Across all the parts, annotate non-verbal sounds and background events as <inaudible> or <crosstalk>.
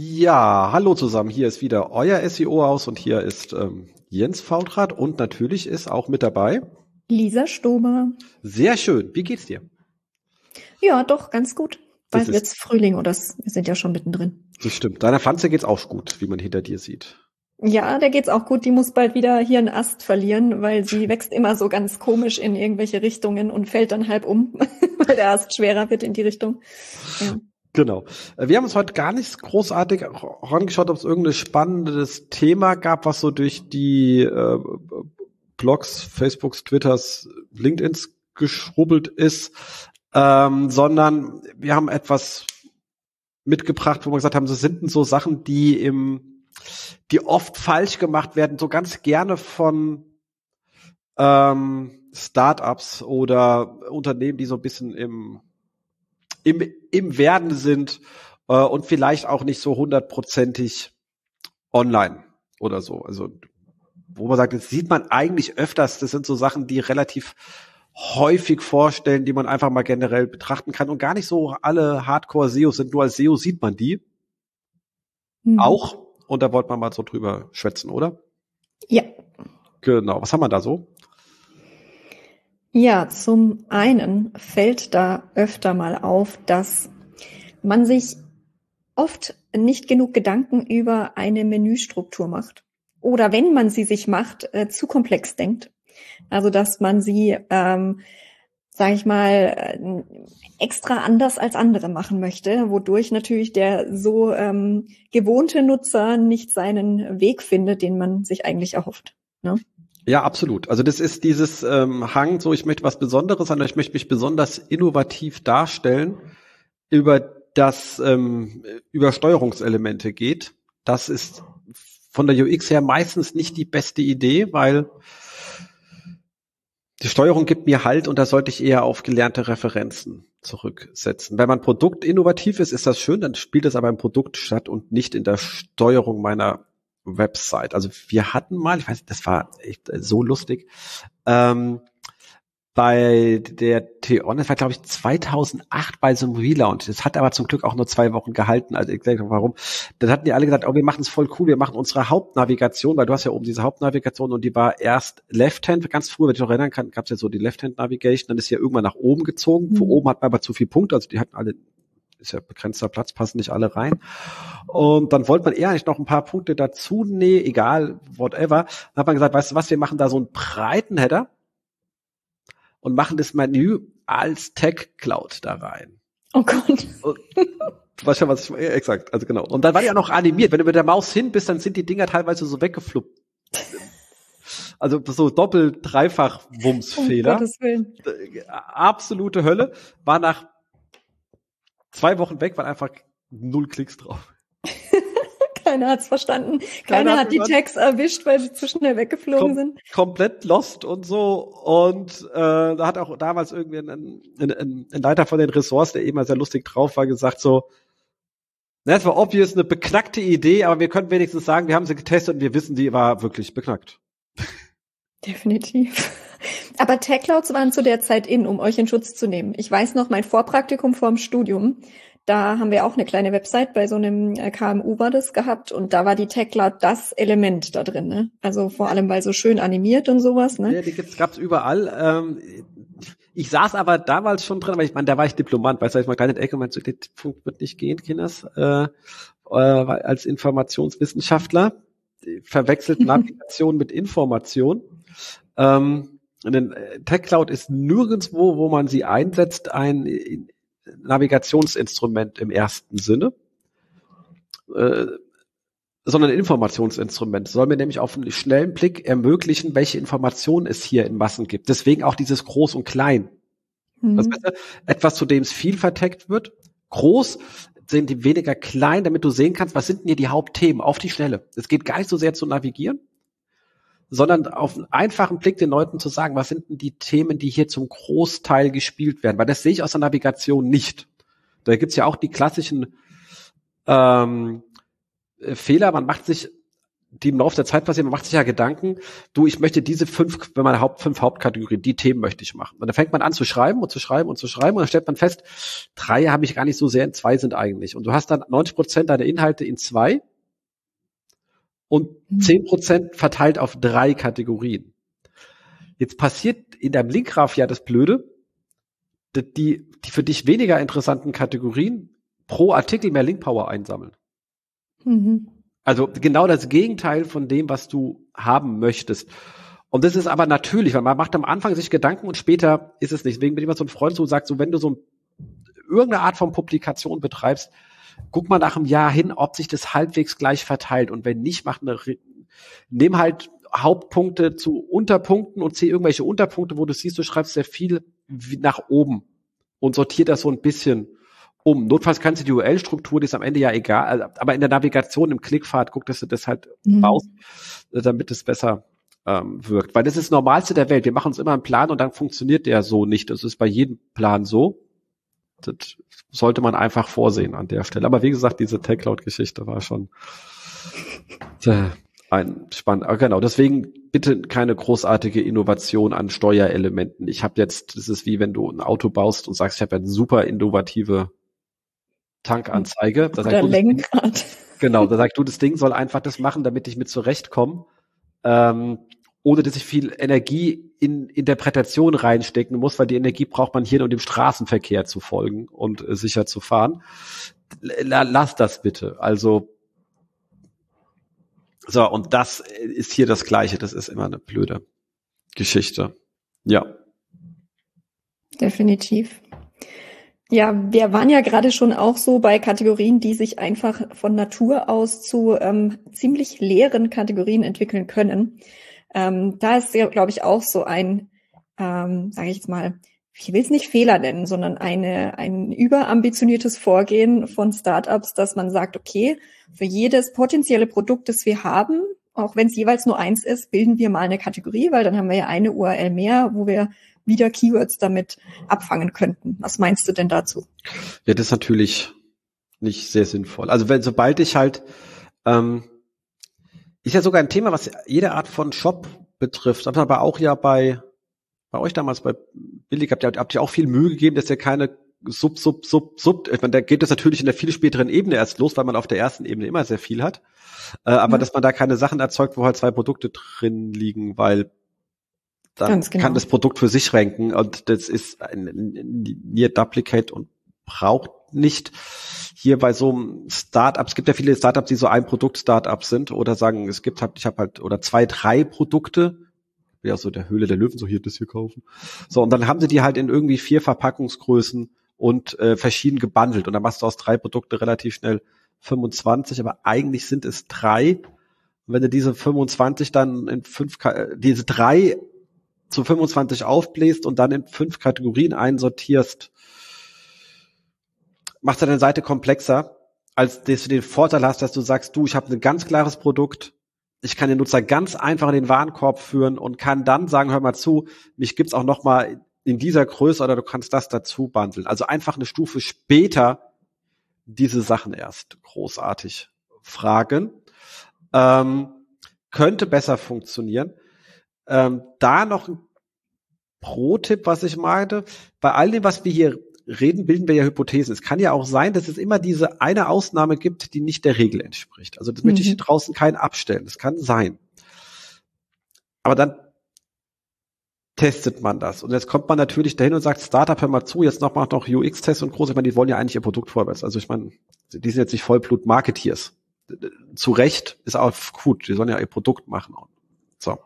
Ja, hallo zusammen. Hier ist wieder euer SEO-Haus und hier ist ähm, Jens Fautrat und natürlich ist auch mit dabei Lisa Stober. Sehr schön. Wie geht's dir? Ja, doch, ganz gut. Bald wird's Frühling oder wir sind ja schon mittendrin. Das stimmt. Deiner Pflanze geht's auch gut, wie man hinter dir sieht. Ja, der geht's auch gut. Die muss bald wieder hier einen Ast verlieren, weil sie wächst immer so ganz komisch in irgendwelche Richtungen und fällt dann halb um, <laughs> weil der Ast schwerer wird in die Richtung. Ja. Genau. Äh, wir haben uns heute gar nicht großartig herangeschaut, ob es irgendein spannendes Thema gab, was so durch die äh, Blogs, Facebooks, Twitters, LinkedIns geschrubbelt ist, ähm, sondern wir haben etwas mitgebracht, wo wir gesagt haben, das sind so Sachen, die im, die oft falsch gemacht werden, so ganz gerne von ähm, Startups oder Unternehmen, die so ein bisschen im im, im Werden sind äh, und vielleicht auch nicht so hundertprozentig online oder so. Also wo man sagt, das sieht man eigentlich öfters. Das sind so Sachen, die relativ häufig vorstellen, die man einfach mal generell betrachten kann und gar nicht so alle Hardcore-SEOs sind. Nur als SEO sieht man die mhm. auch. Und da wollte man mal so drüber schwätzen, oder? Ja. Genau. Was haben wir da so? Ja, zum einen fällt da öfter mal auf, dass man sich oft nicht genug Gedanken über eine Menüstruktur macht. Oder wenn man sie sich macht, äh, zu komplex denkt. Also dass man sie, ähm, sage ich mal, äh, extra anders als andere machen möchte, wodurch natürlich der so ähm, gewohnte Nutzer nicht seinen Weg findet, den man sich eigentlich erhofft. Ne? Ja, absolut. Also das ist dieses ähm, Hang, so ich möchte was Besonderes sein, ich möchte mich besonders innovativ darstellen, über das ähm, über Steuerungselemente geht. Das ist von der UX her meistens nicht die beste Idee, weil die Steuerung gibt mir Halt und da sollte ich eher auf gelernte Referenzen zurücksetzen. Wenn mein Produkt innovativ ist, ist das schön, dann spielt es aber im Produkt statt und nicht in der Steuerung meiner Website. Also wir hatten mal, ich weiß, das war echt so lustig, ähm, bei der Theon, das war glaube ich 2008 bei so einem Relaunch. Das hat aber zum Glück auch nur zwei Wochen gehalten. Also ich denke, warum? Dann hatten die alle gesagt, oh, wir machen es voll cool, wir machen unsere Hauptnavigation, weil du hast ja oben diese Hauptnavigation und die war erst Left-Hand, ganz früh, wenn ich noch erinnern kann, gab es ja so die Left-Hand-Navigation, dann ist sie ja irgendwann nach oben gezogen. Mhm. Von oben hat man aber zu viel Punkte, also die hatten alle ist ja begrenzter Platz, passen nicht alle rein. Und dann wollte man eher eigentlich noch ein paar Punkte dazu nehmen, egal, whatever. Dann hat man gesagt, weißt du was, wir machen da so einen breiten Header und machen das Menü als Tech Cloud da rein. Oh Gott. Und, du weißt schon, was ich, exakt, also genau. Und dann war die auch noch animiert. Wenn du mit der Maus hin bist, dann sind die Dinger teilweise so weggefluppt. Also so doppelt, dreifach Wumsfehler. Um Absolute Hölle. War nach zwei Wochen weg, waren einfach null Klicks drauf. <laughs> Keiner hat's verstanden. Keiner, Keiner hat die Tags erwischt, weil sie zu schnell weggeflogen kom sind. Komplett lost und so. Und äh, da hat auch damals irgendwie ein, ein, ein, ein Leiter von den Ressorts, der eben sehr lustig drauf war, gesagt so, na, es war obvious eine beknackte Idee, aber wir können wenigstens sagen, wir haben sie getestet und wir wissen, die war wirklich beknackt. Definitiv. Aber Tech-Clouds waren zu der Zeit in, um euch in Schutz zu nehmen. Ich weiß noch, mein Vorpraktikum vorm Studium, da haben wir auch eine kleine Website bei so einem äh, KMU war das gehabt und da war die Tech-Cloud das Element da drin. Ne? Also vor allem, weil so schön animiert und sowas. Ne? Ja, die gibt's, gab's überall. Ähm, ich saß aber damals schon drin, weil ich meine, da war ich Diplomant, weißt du, ich mal keine Ecke, mein so, der Punkt wird nicht gehen, Kinders, äh, äh, als Informationswissenschaftler verwechselt <laughs> Navigation mit Information. Ähm, denn äh, TechCloud ist nirgendswo, wo man sie einsetzt, ein äh, Navigationsinstrument im ersten Sinne, äh, sondern ein Informationsinstrument. soll mir nämlich auf einen schnellen Blick ermöglichen, welche Informationen es hier in Massen gibt. Deswegen auch dieses Groß und Klein. Mhm. Das heißt, etwas, zu dem es viel verteckt wird. Groß, sind die weniger klein, damit du sehen kannst, was sind denn hier die Hauptthemen auf die Schnelle. Es geht gar nicht so sehr zu navigieren, sondern auf einen einfachen Blick den Leuten zu sagen, was sind denn die Themen, die hier zum Großteil gespielt werden. Weil das sehe ich aus der Navigation nicht. Da gibt's ja auch die klassischen ähm, Fehler. Man macht sich die im Laufe der Zeit passieren, man macht sich ja Gedanken, du, ich möchte diese fünf, wenn man Haupt, fünf Hauptkategorien, die Themen möchte ich machen. Und dann fängt man an zu schreiben und zu schreiben und zu schreiben und dann stellt man fest, drei habe ich gar nicht so sehr zwei sind eigentlich. Und du hast dann 90 Prozent deiner Inhalte in zwei und mhm. zehn Prozent verteilt auf drei Kategorien. Jetzt passiert in deinem Linkgraph ja das Blöde, die, die für dich weniger interessanten Kategorien pro Artikel mehr Linkpower einsammeln. Mhm. Also genau das Gegenteil von dem, was du haben möchtest. Und das ist aber natürlich, weil man macht am Anfang sich Gedanken und später ist es nicht. Deswegen bin ich immer so ein Freund, so sagt, so wenn du so irgendeine Art von Publikation betreibst, guck mal nach einem Jahr hin, ob sich das halbwegs gleich verteilt. Und wenn nicht, mach eine, nimm halt Hauptpunkte zu Unterpunkten und zieh irgendwelche Unterpunkte, wo du siehst, du schreibst sehr viel nach oben und sortier das so ein bisschen um. Notfalls kannst du die URL-Struktur, die ist am Ende ja egal, aber in der Navigation, im Klickpfad, guck, dass du das halt mhm. baust, äh, damit es besser ähm, wirkt. Weil das ist das Normalste der Welt. Wir machen uns immer einen Plan und dann funktioniert der so nicht. Das ist bei jedem Plan so. Das sollte man einfach vorsehen an der Stelle. Aber wie gesagt, diese Tech-Cloud-Geschichte war schon ein spannend. Ah, genau, deswegen bitte keine großartige Innovation an Steuerelementen. Ich habe jetzt, das ist wie wenn du ein Auto baust und sagst, ich habe eine super innovative Tankanzeige. Da Oder Lenkrad. genau, da sagt du, das Ding soll einfach das machen, damit ich mit zurechtkomme, ähm, ohne dass ich viel Energie in Interpretation reinstecken muss, weil die Energie braucht man hier, um dem Straßenverkehr zu folgen und äh, sicher zu fahren. Lass das bitte. Also so, und das ist hier das Gleiche. Das ist immer eine blöde Geschichte. Ja. Definitiv. Ja, wir waren ja gerade schon auch so bei Kategorien, die sich einfach von Natur aus zu ähm, ziemlich leeren Kategorien entwickeln können. Ähm, da ist ja, glaube ich, auch so ein, ähm, sage ich jetzt mal, ich will es nicht Fehler nennen, sondern eine, ein überambitioniertes Vorgehen von Startups, dass man sagt, okay, für jedes potenzielle Produkt, das wir haben, auch wenn es jeweils nur eins ist, bilden wir mal eine Kategorie, weil dann haben wir ja eine URL mehr, wo wir wieder Keywords damit abfangen könnten. Was meinst du denn dazu? Ja, das ist natürlich nicht sehr sinnvoll. Also wenn sobald ich halt ähm, ist ja sogar ein Thema, was jede Art von Shop betrifft, aber auch ja bei bei euch damals bei Billig habt ihr, habt ihr auch viel Mühe gegeben, dass ihr keine Sub, Sub, Sub, Sub, ich meine, da geht es natürlich in der viel späteren Ebene erst los, weil man auf der ersten Ebene immer sehr viel hat. Äh, aber ja. dass man da keine Sachen erzeugt, wo halt zwei Produkte drin liegen, weil dann genau. kann das Produkt für sich ranken und das ist ein Near Duplicate und braucht nicht hier bei so einem Startup, es gibt ja viele Startups, die so ein Produkt Startups sind oder sagen, es gibt halt, ich habe halt oder zwei, drei Produkte, ja so der Höhle der Löwen, so hier das hier kaufen. So und dann haben sie die halt in irgendwie vier Verpackungsgrößen und äh, verschieden gebundelt und dann machst du aus drei Produkte relativ schnell 25, aber eigentlich sind es drei. Und wenn du diese 25 dann in fünf, diese drei zu 25 aufbläst und dann in fünf Kategorien einsortierst, macht deine Seite komplexer, als dass du den Vorteil hast, dass du sagst, du, ich habe ein ganz klares Produkt, ich kann den Nutzer ganz einfach in den Warenkorb führen und kann dann sagen, hör mal zu, mich gibt's auch noch mal in dieser Größe oder du kannst das dazu bundeln. Also einfach eine Stufe später diese Sachen erst großartig fragen. Ähm, könnte besser funktionieren. Ähm, da noch ein Pro-Tipp, was ich meinte. Bei all dem, was wir hier reden, bilden wir ja Hypothesen. Es kann ja auch sein, dass es immer diese eine Ausnahme gibt, die nicht der Regel entspricht. Also das mhm. möchte ich mhm. draußen keinen abstellen. Das kann sein. Aber dann testet man das. Und jetzt kommt man natürlich dahin und sagt, Startup, hör mal zu, jetzt noch mal noch UX-Tests und groß. Ich meine, die wollen ja eigentlich ihr Produkt vorwärts. Also ich meine, die sind jetzt nicht Vollblut-Marketeers. Zu Recht ist auch gut. Die sollen ja ihr Produkt machen. So.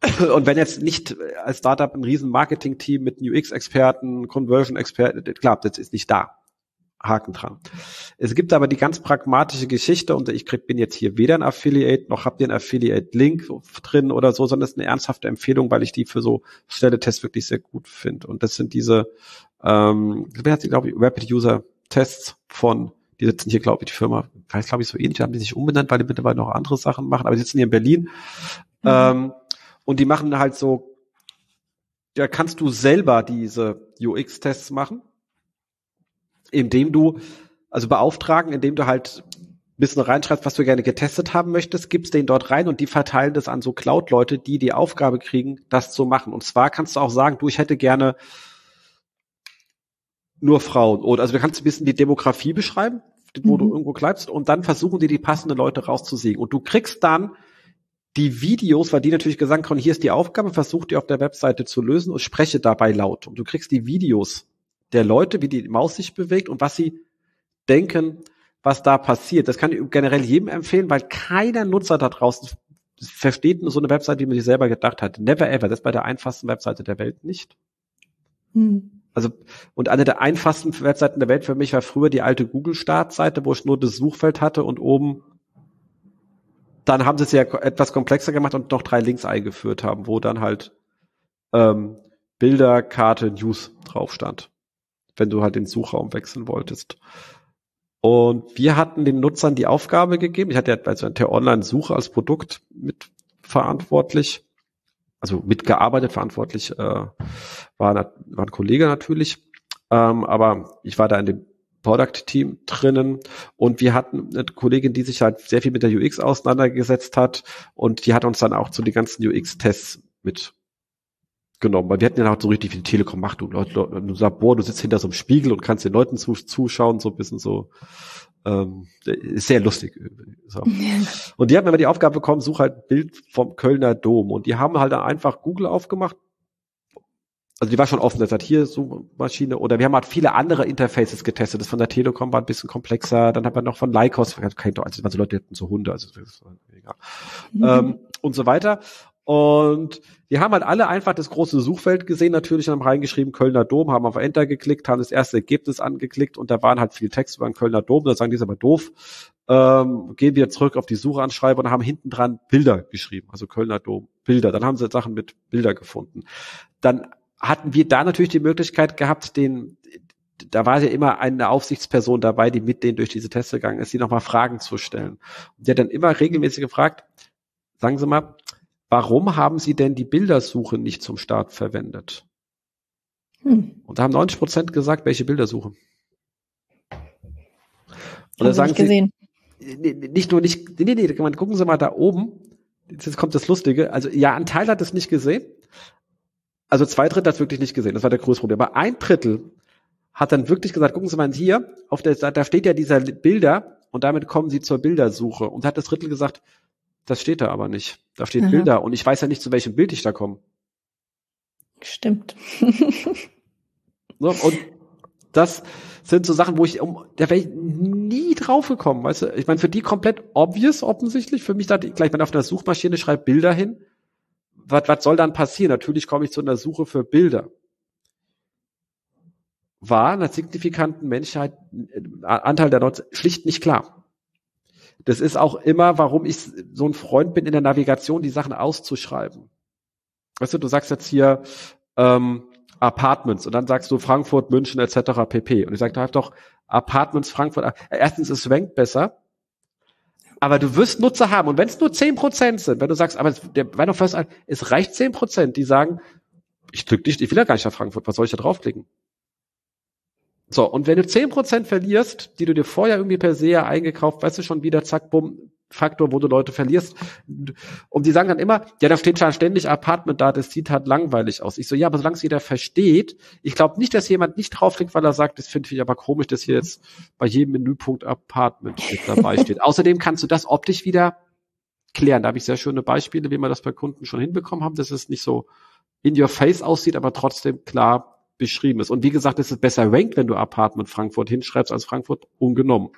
<laughs> Und wenn jetzt nicht als Startup ein riesen Marketing-Team mit UX-Experten, Conversion-Experten, klar, das ist nicht da. Haken dran. Es gibt aber die ganz pragmatische Geschichte und ich krieg, bin jetzt hier weder ein Affiliate noch habt ihr einen Affiliate-Link drin oder so, sondern es ist eine ernsthafte Empfehlung, weil ich die für so schnelle Tests wirklich sehr gut finde. Und das sind diese, ähm, wer hat sie, glaube ich, Rapid User UX-Tests von, die sitzen hier, glaube ich, die Firma, weiß glaube ich so ähnlich, haben die sich umbenannt, weil die mittlerweile noch andere Sachen machen, aber die sitzen hier in Berlin. Mhm. Ähm, und die machen halt so, da kannst du selber diese UX-Tests machen, indem du, also beauftragen, indem du halt bisschen reinschreibst, was du gerne getestet haben möchtest, gibst den dort rein und die verteilen das an so Cloud-Leute, die die Aufgabe kriegen, das zu machen. Und zwar kannst du auch sagen, du, ich hätte gerne nur Frauen. Oder also du kannst ein bisschen die Demografie beschreiben, wo mhm. du irgendwo bleibst, und dann versuchen die die passenden Leute rauszusiegen. Und du kriegst dann die Videos, weil die natürlich gesagt haben, hier ist die Aufgabe, versuch die auf der Webseite zu lösen und spreche dabei laut. Und du kriegst die Videos der Leute, wie die Maus sich bewegt und was sie denken, was da passiert. Das kann ich generell jedem empfehlen, weil keiner Nutzer da draußen versteht nur so eine Webseite, wie man sich selber gedacht hat. Never ever. Das ist bei der einfachsten Webseite der Welt nicht. Hm. Also, und eine der einfachsten Webseiten der Welt für mich war früher die alte Google-Startseite, wo ich nur das Suchfeld hatte und oben dann haben sie es ja etwas komplexer gemacht und noch drei Links eingeführt haben, wo dann halt ähm, Bilder, Karte, News drauf stand, wenn du halt den Suchraum wechseln wolltest. Und wir hatten den Nutzern die Aufgabe gegeben, ich hatte ja also der Online-Suche als Produkt mitverantwortlich, also mitgearbeitet, verantwortlich äh, war, war ein Kollege natürlich, ähm, aber ich war da in dem Product-Team drinnen und wir hatten eine Kollegin, die sich halt sehr viel mit der UX auseinandergesetzt hat und die hat uns dann auch zu den ganzen UX-Tests mit genommen, weil wir hatten ja auch so richtig die Telekom macht, du Leute, du sagst, boah, du sitzt hinter so einem Spiegel und kannst den Leuten zu, zuschauen, so ein bisschen so, ähm, ist sehr lustig. So. <laughs> Und die haben immer die Aufgabe bekommen, such halt Bild vom Kölner Dom und die haben halt einfach Google aufgemacht, also die war schon offen, das hat hier Suchmaschine oder wir haben halt viele andere Interfaces getestet. Das von der Telekom war ein bisschen komplexer. Dann hat man noch von Lycos, also waren so Leute, hatten so Hunde, also war egal. Mhm. Ähm, und so weiter. Und die haben halt alle einfach das große Suchfeld gesehen, natürlich haben reingeschrieben Kölner Dom, haben auf Enter geklickt, haben das erste Ergebnis angeklickt und da waren halt viel Text über den Kölner Dom, da sagen die ist aber doof. Ähm, gehen wir zurück auf die Suchanschreiber und haben hinten dran Bilder geschrieben, also Kölner Dom, Bilder. Dann haben sie Sachen mit Bilder gefunden. Dann hatten wir da natürlich die Möglichkeit gehabt, den, da war ja immer eine Aufsichtsperson dabei, die mit denen durch diese Tests gegangen ist, die nochmal Fragen zu stellen. Und der hat dann immer regelmäßig gefragt, sagen Sie mal, warum haben Sie denn die Bildersuche nicht zum Start verwendet? Hm. Und da haben 90 Prozent gesagt, welche Bildersuche. Und da sagen sie, nicht nur nicht, nee, nee, gucken Sie mal da oben, jetzt kommt das Lustige, also ja, ein Teil hat es nicht gesehen, also zwei Drittel hat wirklich nicht gesehen, das war der größte Problem, aber ein Drittel hat dann wirklich gesagt, gucken Sie mal hier, auf der Seite, da steht ja dieser Bilder und damit kommen Sie zur Bildersuche. Und hat das Drittel gesagt, das steht da aber nicht. Da steht Aha. Bilder und ich weiß ja nicht, zu welchem Bild ich da komme. Stimmt. so, und das sind so Sachen, wo ich, um, da wäre ich nie drauf gekommen, weißt du? Ich meine, für die komplett obvious offensichtlich. Für mich da gleich, wenn auf einer Suchmaschine schreibt Bilder hin. Was, was soll dann passieren? Natürlich komme ich zu einer Suche für Bilder. War einer signifikanten Menschheit, äh, Anteil der Nutzer schlicht nicht klar. Das ist auch immer, warum ich so ein Freund bin in der Navigation, die Sachen auszuschreiben. Weißt du, du sagst jetzt hier ähm, Apartments und dann sagst du Frankfurt, München etc. pp. Und ich sage, da doch Apartments Frankfurt. Erstens, es rankt besser, aber du wirst Nutzer haben. Und wenn es nur zehn Prozent sind, wenn du sagst, aber der Wein First, es reicht zehn Prozent, die sagen, ich drück dich, ich will ja gar nicht nach Frankfurt, was soll ich da draufklicken? So, und wenn du zehn Prozent verlierst, die du dir vorher irgendwie per se eingekauft, weißt du schon wieder, zack, bumm, Faktor, wo du Leute verlierst. Und die sagen dann immer, ja, da steht schon ständig Apartment da, das sieht halt langweilig aus. Ich so, ja, aber solange es jeder versteht, ich glaube nicht, dass jemand nicht draufklickt, weil er sagt, das finde ich aber komisch, dass hier jetzt bei jedem Menüpunkt Apartment mit dabei <laughs> steht. Außerdem kannst du das optisch wieder klären. Da habe ich sehr schöne Beispiele, wie wir das bei Kunden schon hinbekommen haben, dass es nicht so in your face aussieht, aber trotzdem klar beschrieben ist. Und wie gesagt, es ist besser ranked, wenn du Apartment Frankfurt hinschreibst als Frankfurt ungenommen.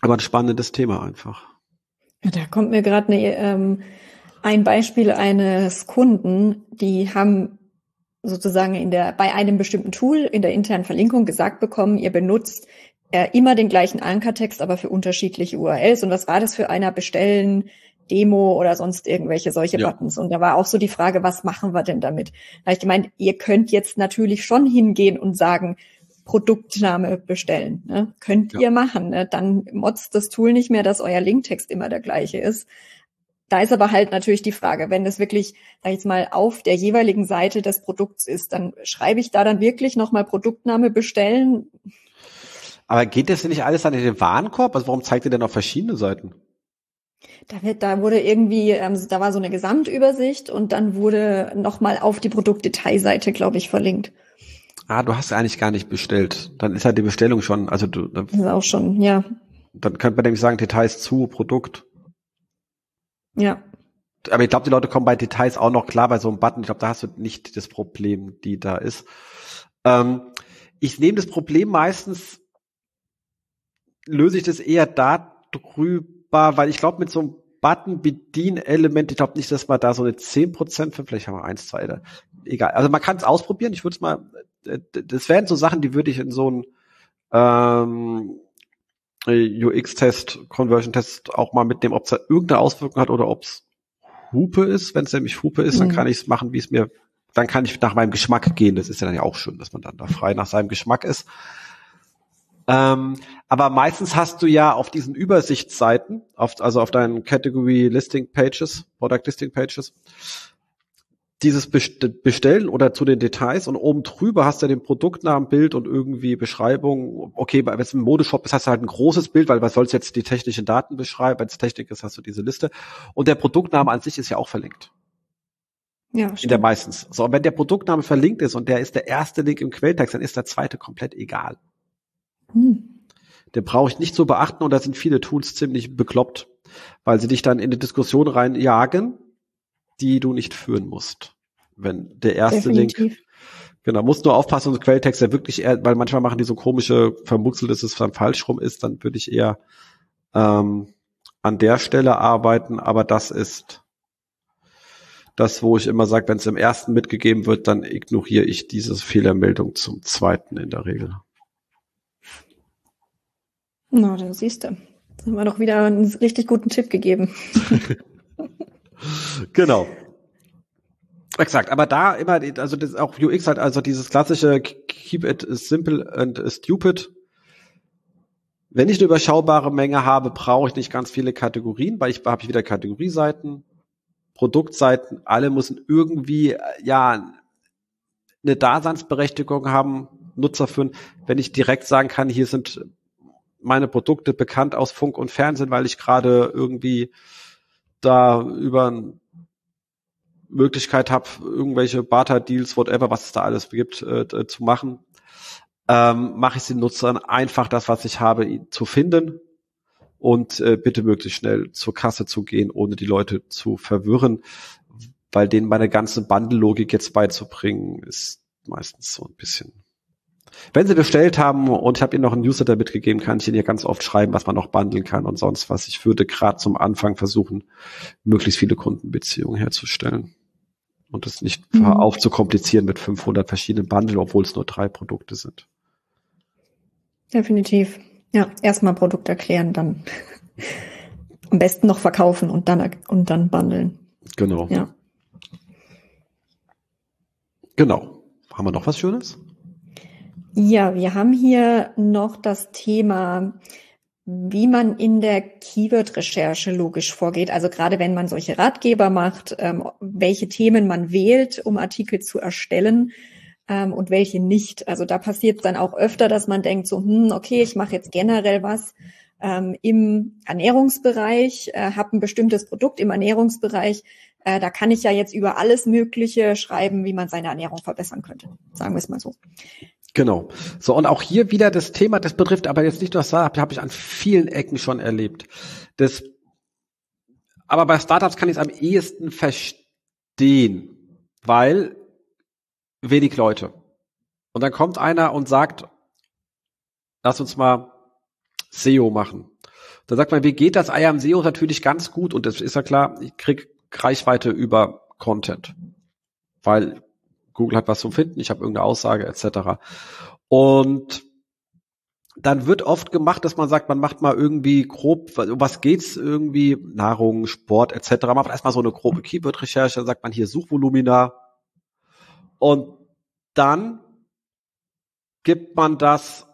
Aber ein spannendes Thema einfach. Da kommt mir gerade ne, ähm, ein Beispiel eines Kunden, die haben sozusagen in der, bei einem bestimmten Tool in der internen Verlinkung gesagt bekommen, ihr benutzt äh, immer den gleichen Ankertext, aber für unterschiedliche URLs. Und was war das für einer? Bestellen, Demo oder sonst irgendwelche solche ja. Buttons. Und da war auch so die Frage, was machen wir denn damit? Da ich gemeint, ihr könnt jetzt natürlich schon hingehen und sagen, Produktname bestellen. Ne? Könnt ja. ihr machen. Ne? Dann motzt das Tool nicht mehr, dass euer Linktext immer der gleiche ist. Da ist aber halt natürlich die Frage, wenn das wirklich, sag ich jetzt mal, auf der jeweiligen Seite des Produkts ist, dann schreibe ich da dann wirklich nochmal Produktname bestellen. Aber geht das denn nicht alles an den Warenkorb? Also warum zeigt ihr denn auf verschiedene Seiten? Da, wird, da wurde irgendwie, ähm, da war so eine Gesamtübersicht und dann wurde nochmal auf die Produktdetailseite, glaube ich, verlinkt. Ah, du hast eigentlich gar nicht bestellt. Dann ist halt die Bestellung schon, also du. Das ist auch schon, ja. Dann könnte man nämlich sagen, Details zu, Produkt. Ja. Aber ich glaube, die Leute kommen bei Details auch noch klar bei so einem Button. Ich glaube, da hast du nicht das Problem, die da ist. Ähm, ich nehme das Problem meistens, löse ich das eher darüber, weil ich glaube, mit so einem Button Bedienelement, ich glaube nicht, dass man da so eine 10% für, vielleicht haben wir eins, zwei, oder, egal. Also man kann es ausprobieren. Ich würde es mal, das wären so Sachen, die würde ich in so ein ähm, UX-Test, Conversion-Test auch mal mitnehmen, ob es da irgendeine Auswirkung hat oder ob es Hupe ist. Wenn es nämlich Hupe ist, dann mhm. kann ich es machen, wie es mir, dann kann ich nach meinem Geschmack gehen. Das ist ja dann ja auch schön, dass man dann da frei nach seinem Geschmack ist. Ähm, aber meistens hast du ja auf diesen Übersichtsseiten, auf, also auf deinen Category Listing Pages, Product Listing Pages, dieses Bestellen oder zu den Details und oben drüber hast du ja den Produktnamen, Bild und irgendwie Beschreibung. Okay, wenn es ein Modeshop ist, hast du halt ein großes Bild, weil was sollst jetzt die technischen Daten beschreiben? Wenn es Technik ist, hast du diese Liste. Und der Produktname an sich ist ja auch verlinkt. Ja, stimmt. In der meistens. So, und wenn der Produktname verlinkt ist und der ist der erste Link im Quelltext, dann ist der zweite komplett egal. Hm. Den brauche ich nicht zu beachten und da sind viele Tools ziemlich bekloppt, weil sie dich dann in die Diskussion reinjagen die du nicht führen musst. Wenn der erste Definitiv. Link Genau, musst nur aufpassen, und Quelltext ja wirklich eher, weil manchmal machen die so komische Vermuxel, dass es dann falsch rum ist, dann würde ich eher ähm, an der Stelle arbeiten, aber das ist das, wo ich immer sage, wenn es im ersten mitgegeben wird, dann ignoriere ich diese Fehlermeldung zum zweiten in der Regel. Na, dann siehst du. Jetzt haben wir doch wieder einen richtig guten Tipp gegeben. <laughs> genau. Exakt, aber da immer, also das auch UX hat also dieses klassische Keep it simple and stupid. Wenn ich eine überschaubare Menge habe, brauche ich nicht ganz viele Kategorien, weil ich habe ich wieder Kategorieseiten, Produktseiten, alle müssen irgendwie ja eine Daseinsberechtigung haben, Nutzer führen. Wenn ich direkt sagen kann, hier sind meine Produkte bekannt aus Funk und Fernsehen, weil ich gerade irgendwie da über Möglichkeit habe, irgendwelche Barter-Deals, whatever, was es da alles gibt, äh, zu machen, ähm, mache ich den Nutzern einfach das, was ich habe, zu finden und äh, bitte möglichst schnell zur Kasse zu gehen, ohne die Leute zu verwirren, weil denen meine ganze Bundle-Logik jetzt beizubringen, ist meistens so ein bisschen wenn Sie bestellt haben und ich habe Ihnen noch einen Newsletter mitgegeben, kann ich Ihnen hier ganz oft schreiben, was man noch bundeln kann und sonst was. Ich würde gerade zum Anfang versuchen, möglichst viele Kundenbeziehungen herzustellen und es nicht mhm. aufzukomplizieren mit 500 verschiedenen Bundle, obwohl es nur drei Produkte sind. Definitiv. Ja, erstmal Produkt erklären, dann <laughs> am besten noch verkaufen und dann und dann bundeln. Genau. Ja. Genau. Haben wir noch was Schönes? Ja, wir haben hier noch das Thema, wie man in der Keyword-Recherche logisch vorgeht. Also gerade wenn man solche Ratgeber macht, ähm, welche Themen man wählt, um Artikel zu erstellen ähm, und welche nicht. Also da passiert es dann auch öfter, dass man denkt so, hm, okay, ich mache jetzt generell was ähm, im Ernährungsbereich, äh, habe ein bestimmtes Produkt im Ernährungsbereich. Äh, da kann ich ja jetzt über alles Mögliche schreiben, wie man seine Ernährung verbessern könnte. Sagen wir es mal so. Genau. So, und auch hier wieder das Thema, das betrifft aber jetzt nicht nur Startup, habe ich an vielen Ecken schon erlebt. Das, aber bei Startups kann ich es am ehesten verstehen, weil wenig Leute. Und dann kommt einer und sagt, lass uns mal SEO machen. Da sagt man, wie geht das? I am SEO natürlich ganz gut und das ist ja klar, ich krieg Reichweite über Content. Weil Google hat was zum Finden, ich habe irgendeine Aussage etc. Und dann wird oft gemacht, dass man sagt, man macht mal irgendwie grob, was geht's irgendwie, Nahrung, Sport etc. Man macht erstmal so eine grobe Keyword-Recherche, dann sagt man hier Suchvolumina und dann gibt man das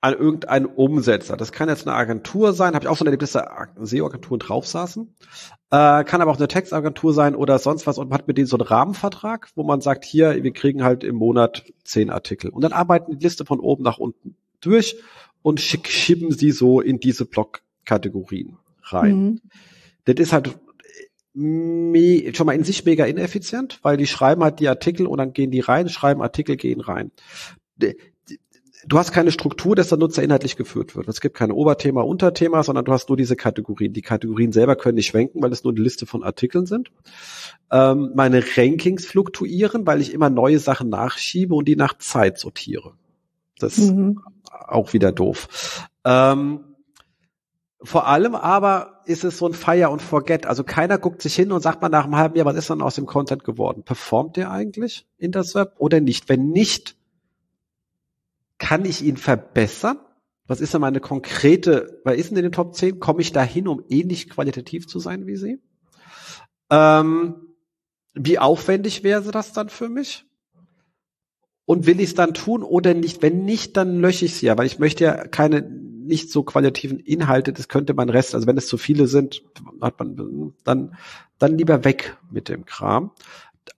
an irgendeinen Umsetzer. Das kann jetzt eine Agentur sein, habe ich auch schon erlebt, dass da SEO-Agenturen drauf saßen. Äh, kann aber auch eine Textagentur sein oder sonst was und man hat mit denen so einen Rahmenvertrag, wo man sagt, hier, wir kriegen halt im Monat zehn Artikel. Und dann arbeiten die Liste von oben nach unten durch und schieben sie so in diese Blockkategorien rein. Mhm. Das ist halt schon mal in sich mega ineffizient, weil die schreiben halt die Artikel und dann gehen die rein, schreiben Artikel, gehen rein du hast keine Struktur, dass der Nutzer inhaltlich geführt wird. Es gibt keine Oberthema, Unterthema, sondern du hast nur diese Kategorien. Die Kategorien selber können nicht schwenken, weil es nur eine Liste von Artikeln sind. Ähm, meine Rankings fluktuieren, weil ich immer neue Sachen nachschiebe und die nach Zeit sortiere. Das mhm. ist auch wieder doof. Ähm, vor allem aber ist es so ein Fire und Forget. Also keiner guckt sich hin und sagt mal nach einem halben Jahr, was ist dann aus dem Content geworden? Performt der eigentlich in das Web oder nicht? Wenn nicht, kann ich ihn verbessern? Was ist denn meine konkrete, wer ist denn in den Top 10? Komme ich dahin, um ähnlich qualitativ zu sein wie sie? Ähm, wie aufwendig wäre das dann für mich? Und will ich es dann tun oder nicht? Wenn nicht, dann lösche ich es ja, weil ich möchte ja keine nicht so qualitativen Inhalte, das könnte man Rest, also wenn es zu viele sind, hat man dann, dann lieber weg mit dem Kram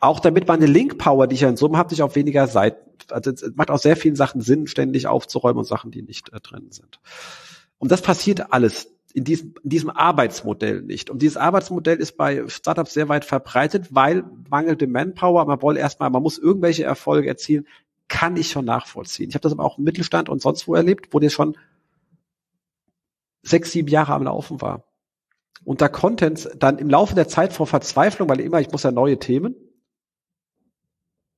auch damit meine Link-Power, die ich ja in Summe habe, sich auf weniger Seiten, also es macht auch sehr vielen Sachen Sinn, ständig aufzuräumen und Sachen, die nicht äh, drin sind. Und das passiert alles in diesem, in diesem Arbeitsmodell nicht. Und dieses Arbeitsmodell ist bei Startups sehr weit verbreitet, weil mangelnde Manpower, man wollte erstmal, man muss irgendwelche Erfolge erzielen, kann ich schon nachvollziehen. Ich habe das aber auch im Mittelstand und sonst wo erlebt, wo der schon sechs, sieben Jahre am Laufen war. Und da Content dann im Laufe der Zeit vor Verzweiflung, weil immer, ich muss ja neue Themen,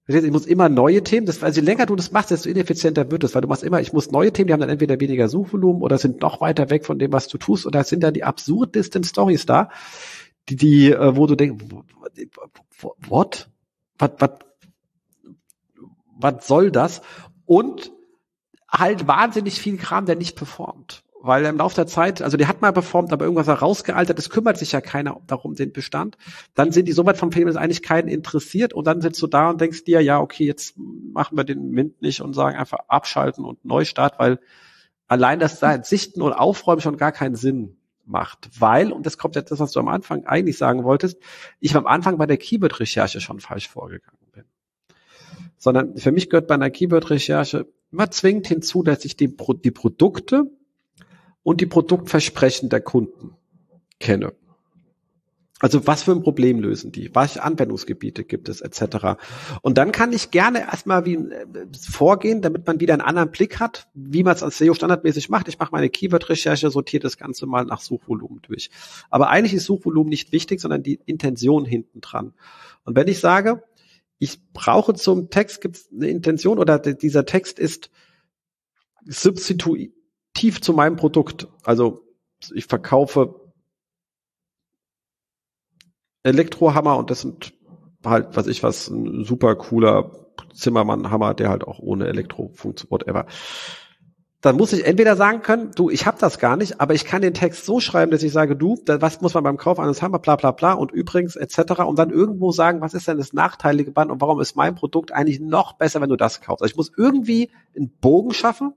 ich muss immer neue Themen, das, also je länger du das machst, desto ineffizienter wird es, weil du machst immer, ich muss neue Themen, die haben dann entweder weniger Suchvolumen oder sind noch weiter weg von dem, was du tust, oder sind dann die absurdesten Stories da, die, die, äh, wo du denkst, what? Was, was, was soll das? Und halt wahnsinnig viel Kram, der nicht performt weil im Laufe der Zeit, also der hat mal performt, aber irgendwas herausgealtert, es kümmert sich ja keiner darum, den Bestand. Dann sind die so weit vom Film, dass eigentlich keinen interessiert und dann sitzt du da und denkst dir, ja, okay, jetzt machen wir den Mint nicht und sagen einfach abschalten und Neustart, weil allein das da Sichten und Aufräumen schon gar keinen Sinn macht. Weil, und das kommt jetzt das, was du am Anfang eigentlich sagen wolltest, ich am Anfang bei der Keyword-Recherche schon falsch vorgegangen bin. Sondern für mich gehört bei einer Keyword-Recherche immer zwingend hinzu, dass ich die, die Produkte und die Produktversprechen der Kunden kenne. Also was für ein Problem lösen die? Welche Anwendungsgebiete gibt es etc. Und dann kann ich gerne erstmal wie äh, vorgehen, damit man wieder einen anderen Blick hat, wie man es als SEO standardmäßig macht. Ich mache meine Keyword-Recherche, sortiere das Ganze mal nach Suchvolumen durch. Aber eigentlich ist Suchvolumen nicht wichtig, sondern die Intention hinten dran. Und wenn ich sage, ich brauche zum Text gibt es eine Intention oder dieser Text ist substituiert tief zu meinem Produkt. Also ich verkaufe Elektrohammer und das sind halt, was ich was, ein super cooler Zimmermann-Hammer, der halt auch ohne Elektro funktioniert, whatever. Dann muss ich entweder sagen können, du, ich habe das gar nicht, aber ich kann den Text so schreiben, dass ich sage, du, was muss man beim Kauf eines Hammer, bla bla bla und übrigens etc. und dann irgendwo sagen, was ist denn das nachteilige Band und warum ist mein Produkt eigentlich noch besser, wenn du das kaufst. Also ich muss irgendwie einen Bogen schaffen,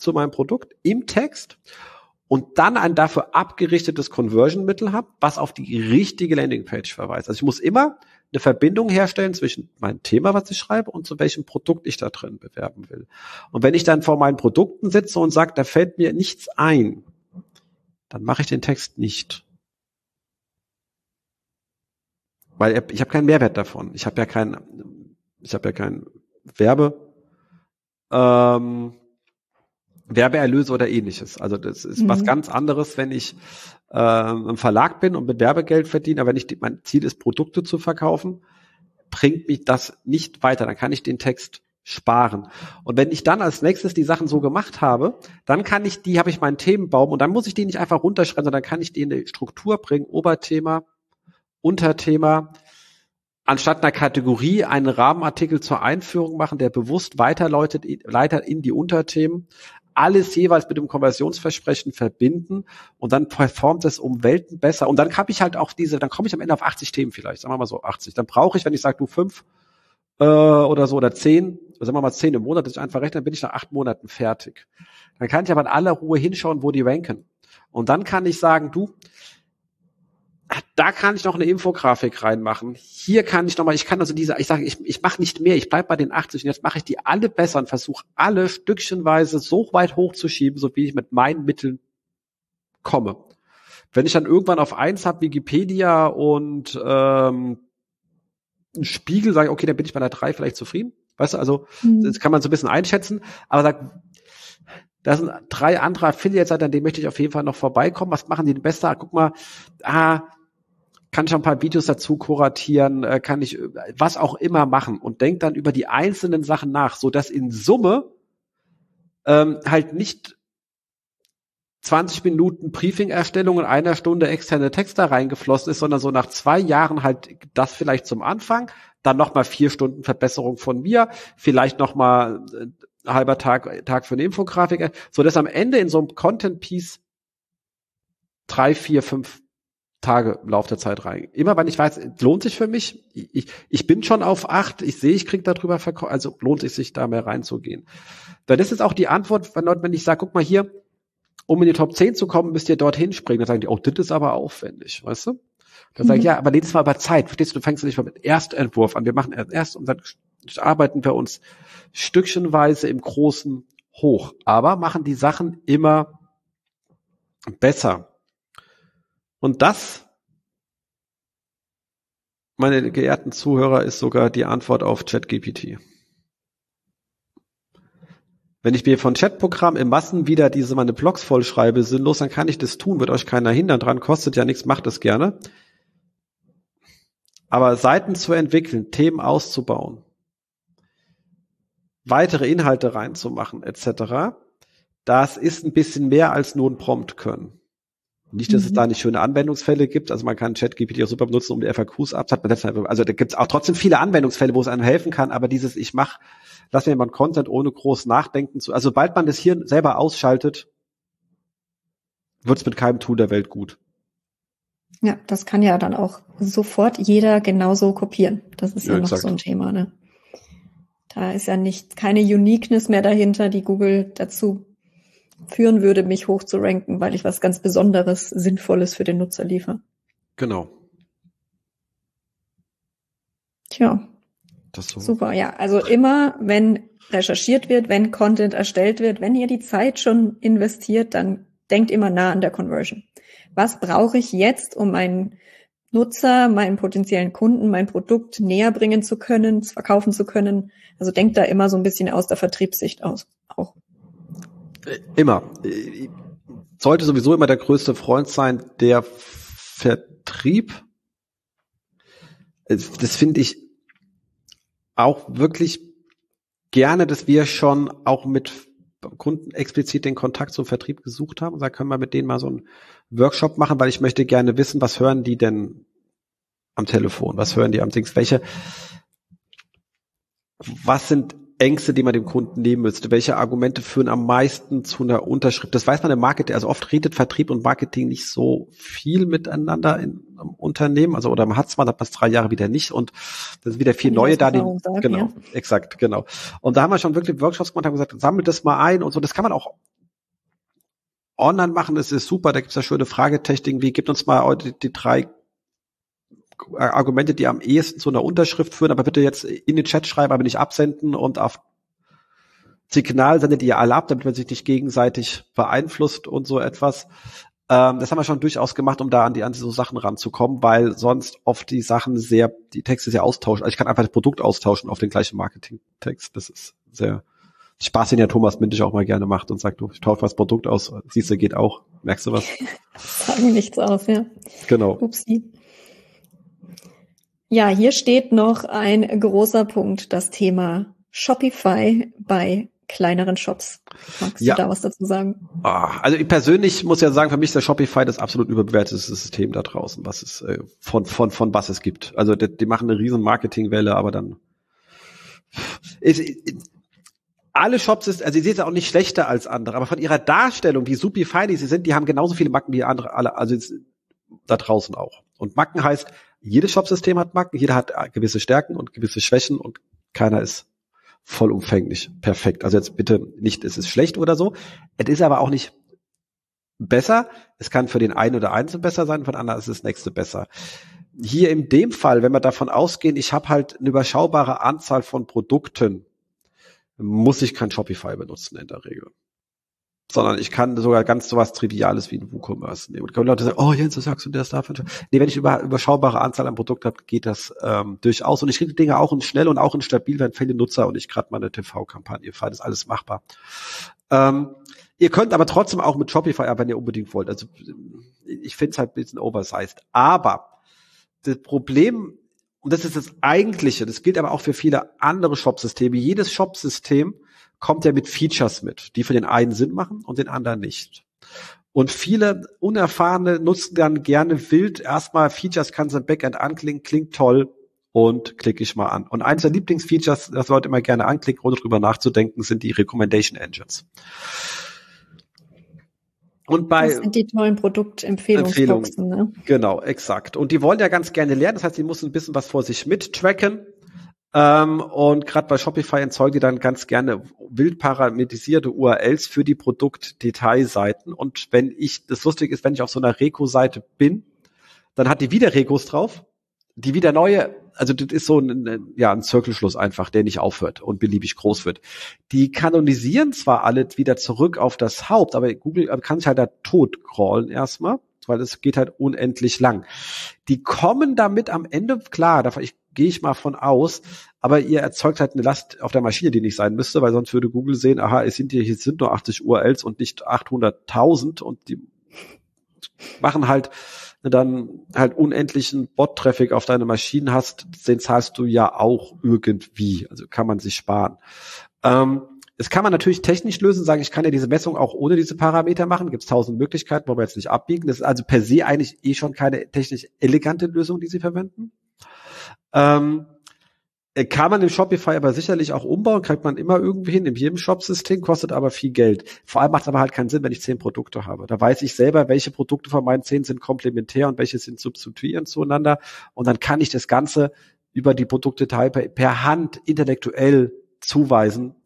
zu meinem Produkt im Text und dann ein dafür abgerichtetes Conversion-Mittel habe, was auf die richtige Landingpage verweist. Also ich muss immer eine Verbindung herstellen zwischen meinem Thema, was ich schreibe, und zu welchem Produkt ich da drin bewerben will. Und wenn ich dann vor meinen Produkten sitze und sage, da fällt mir nichts ein, dann mache ich den Text nicht. Weil ich habe keinen Mehrwert davon. Ich habe ja keinen, ich habe ja keinen Werbe, ähm, Werbeerlöse oder ähnliches. Also das ist mhm. was ganz anderes, wenn ich äh, im Verlag bin und mit Werbegeld verdiene, aber wenn ich mein Ziel ist, Produkte zu verkaufen, bringt mich das nicht weiter. Dann kann ich den Text sparen. Und wenn ich dann als nächstes die Sachen so gemacht habe, dann kann ich die, habe ich meinen Themenbaum und dann muss ich die nicht einfach runterschreiben, sondern kann ich die in eine Struktur bringen, Oberthema, Unterthema, anstatt einer Kategorie einen Rahmenartikel zur Einführung machen, der bewusst weiterleitet, leitet in die Unterthemen, alles jeweils mit dem Konversionsversprechen verbinden und dann performt es um Welten besser. Und dann habe ich halt auch diese, dann komme ich am Ende auf 80 Themen vielleicht, sagen wir mal so 80. Dann brauche ich, wenn ich sage, du fünf äh, oder so oder zehn, sagen wir mal zehn im Monat, das ist einfach recht, dann bin ich nach acht Monaten fertig. Dann kann ich aber in aller Ruhe hinschauen, wo die ranken. Und dann kann ich sagen, du, da kann ich noch eine Infografik reinmachen. Hier kann ich nochmal, ich kann also diese, ich sage, ich, ich mache nicht mehr, ich bleib bei den 80 und jetzt mache ich die alle besser und versuche alle stückchenweise so weit hochzuschieben, so wie ich mit meinen Mitteln komme. Wenn ich dann irgendwann auf eins habe, Wikipedia und ähm, einen Spiegel, sage ich, okay, dann bin ich bei der drei vielleicht zufrieden. Weißt du, also mhm. das kann man so ein bisschen einschätzen, aber sag, da sind drei andere Affiliates, an denen möchte ich auf jeden Fall noch vorbeikommen. Was machen die denn besser? Guck mal, ah, kann ich ein paar Videos dazu kuratieren, äh, kann ich was auch immer machen und denk dann über die einzelnen Sachen nach, so dass in Summe ähm, halt nicht 20 Minuten Briefing-Erstellung und einer Stunde externe Texte reingeflossen ist, sondern so nach zwei Jahren halt das vielleicht zum Anfang, dann nochmal vier Stunden Verbesserung von mir, vielleicht nochmal äh, halber Tag, Tag für eine Infografik, so dass am Ende in so einem Content-Piece drei, vier, fünf Tage im Laufe der Zeit rein. Immer wenn ich weiß, lohnt sich für mich, ich, ich bin schon auf acht, ich sehe, ich krieg darüber verkauft, also lohnt es sich da mehr reinzugehen. Dann ist es auch die Antwort, wenn, wenn ich sage, guck mal hier, um in die Top 10 zu kommen, müsst ihr dorthin springen. Dann sagen die, oh, das ist aber aufwendig, weißt du? Dann mhm. sage ich, ja, aber nächstes Mal über Zeit. Verstehst du, du fängst nicht mal mit Erstentwurf an. Wir machen erst und dann arbeiten wir uns stückchenweise im Großen hoch, aber machen die Sachen immer besser. Und das, meine geehrten Zuhörer, ist sogar die Antwort auf ChatGPT. Wenn ich mir von Chatprogramm im Massen wieder diese meine Blogs vollschreibe, sinnlos, dann kann ich das tun, wird euch keiner hindern dran, kostet ja nichts, macht es gerne. Aber Seiten zu entwickeln, Themen auszubauen, weitere Inhalte reinzumachen, etc., das ist ein bisschen mehr als nur ein Prompt können. Nicht, dass mhm. es da nicht schöne Anwendungsfälle gibt. Also man kann ChatGPT auch super benutzen, um die FAQs abzuhalten. Also da gibt es auch trotzdem viele Anwendungsfälle, wo es einem helfen kann. Aber dieses, ich mach, lass mir jemand Content ohne groß nachdenken zu. Also sobald man das hier selber ausschaltet, wird es mit keinem Tool der Welt gut. Ja, das kann ja dann auch sofort jeder genauso kopieren. Das ist ja, ja noch so ein Thema. Ne? Da ist ja nicht keine Uniqueness mehr dahinter, die Google dazu führen würde, mich hoch zu ranken, weil ich was ganz Besonderes, Sinnvolles für den Nutzer liefere. Genau. Tja. Das so. Super, ja. Also immer, wenn recherchiert wird, wenn Content erstellt wird, wenn ihr die Zeit schon investiert, dann denkt immer nah an der Conversion. Was brauche ich jetzt, um meinen Nutzer, meinen potenziellen Kunden, mein Produkt näher bringen zu können, verkaufen zu können? Also denkt da immer so ein bisschen aus der Vertriebssicht aus, auch. Immer. Sollte sowieso immer der größte Freund sein, der Vertrieb. Das finde ich auch wirklich gerne, dass wir schon auch mit Kunden explizit den Kontakt zum Vertrieb gesucht haben. Und da können wir mit denen mal so einen Workshop machen, weil ich möchte gerne wissen, was hören die denn am Telefon? Was hören die am Dings? Welche, was sind Ängste, die man dem Kunden nehmen müsste? Welche Argumente führen am meisten zu einer Unterschrift? Das weiß man im Marketing, also oft redet Vertrieb und Marketing nicht so viel miteinander in einem Unternehmen, also oder man hat es mal, hat man es drei Jahre wieder nicht und das ist wieder viel neue da. Die, sagen, genau, ja. exakt, genau. Und da haben wir schon wirklich Workshops gemacht, haben gesagt, sammelt das mal ein und so. Das kann man auch online machen, das ist super, da gibt es ja schöne Fragetechniken, wie gibt uns mal die, die drei Argumente, die am ehesten zu einer Unterschrift führen, aber bitte jetzt in den Chat schreiben, aber nicht absenden und auf Signal sendet ihr alle ab, damit man sich nicht gegenseitig beeinflusst und so etwas. Ähm, das haben wir schon durchaus gemacht, um da an die an so Sachen ranzukommen, weil sonst oft die Sachen sehr, die Texte sehr austauschen. Also ich kann einfach das Produkt austauschen auf den gleichen Marketingtext. Das ist sehr Spaß, den ja Thomas Mindig auch mal gerne macht und sagt, du, ich tausche das Produkt aus, siehst du, geht auch. Merkst du was? <laughs> Sagen nichts aus, ja. Genau. Upsi. Ja, hier steht noch ein großer Punkt, das Thema Shopify bei kleineren Shops. Magst ja. du da was dazu sagen? Ah, also ich persönlich muss ja sagen, für mich ist der Shopify das absolut überbewertete System da draußen, was es äh, von von von was es gibt. Also die, die machen eine riesen Marketingwelle, aber dann ist, alle Shops ist, also sie sind auch nicht schlechter als andere, aber von ihrer Darstellung, wie super fein sie sind, die haben genauso viele Macken wie andere, alle, also da draußen auch. Und Macken heißt, jedes Shopsystem hat Macken, jeder hat gewisse Stärken und gewisse Schwächen und keiner ist vollumfänglich perfekt. Also jetzt bitte nicht, es ist schlecht oder so. Es ist aber auch nicht besser. Es kann für den einen oder einzelnen besser sein, für den anderen ist das nächste besser. Hier in dem Fall, wenn wir davon ausgehen, ich habe halt eine überschaubare Anzahl von Produkten, muss ich kein Shopify benutzen in der Regel sondern ich kann sogar ganz sowas Triviales wie ein WooCommerce nehmen. Und können Leute sagen, oh Jens, was sagst du, der ist dafür? Nee, wenn ich über, überschaubare Anzahl an Produkten habe, geht das ähm, durchaus. Und ich kriege Dinge auch in schnell und auch in stabil, wenn viele Nutzer und ich gerade mal eine TV-Kampagne fahre, das ist alles machbar. Ähm, ihr könnt aber trotzdem auch mit Shopify, wenn ihr unbedingt wollt. Also ich finde es halt ein bisschen oversized. Aber das Problem, und das ist das Eigentliche, das gilt aber auch für viele andere Shop-Systeme. Jedes Shop-System kommt er mit Features mit, die für den einen Sinn machen und den anderen nicht. Und viele Unerfahrene nutzen dann gerne wild erstmal Features, kann im Backend anklicken, klingt toll und klicke ich mal an. Und eins der Lieblingsfeatures, das Leute immer gerne anklicken, ohne drüber nachzudenken, sind die Recommendation Engines. Und bei das sind die tollen Produktempfehlungsboxen. Ne? Genau, exakt. Und die wollen ja ganz gerne lernen. Das heißt, die müssen ein bisschen was vor sich mittracken. Ähm, und gerade bei Shopify erzeugen die dann ganz gerne wild parametrisierte URLs für die Produktdetailseiten. Und wenn ich, das lustig ist, wenn ich auf so einer Reco-Seite bin, dann hat die wieder Recos drauf, die wieder neue, also das ist so ein, ja, ein Zirkelschluss einfach, der nicht aufhört und beliebig groß wird. Die kanonisieren zwar alle wieder zurück auf das Haupt, aber Google kann sich halt da tot crawlen erstmal weil es geht halt unendlich lang. Die kommen damit am Ende klar, ich gehe ich mal von aus. Aber ihr erzeugt halt eine Last auf der Maschine, die nicht sein müsste, weil sonst würde Google sehen, aha, es sind hier, hier sind nur 80 URLs und nicht 800.000 und die machen halt dann halt unendlichen Bot-Traffic auf deine Maschinen hast, den zahlst du ja auch irgendwie. Also kann man sich sparen. Ähm, das kann man natürlich technisch lösen, sagen, ich kann ja diese Messung auch ohne diese Parameter machen. Gibt es tausend Möglichkeiten, wo wir jetzt nicht abbiegen. Das ist also per se eigentlich eh schon keine technisch elegante Lösung, die sie verwenden. Ähm, äh, kann man im Shopify aber sicherlich auch umbauen, kriegt man immer irgendwie hin, in jedem Shop-System, kostet aber viel Geld. Vor allem macht es aber halt keinen Sinn, wenn ich zehn Produkte habe. Da weiß ich selber, welche Produkte von meinen zehn sind komplementär und welche sind substituierend zueinander. Und dann kann ich das Ganze über die Produktdetail per, per Hand intellektuell zuweisen,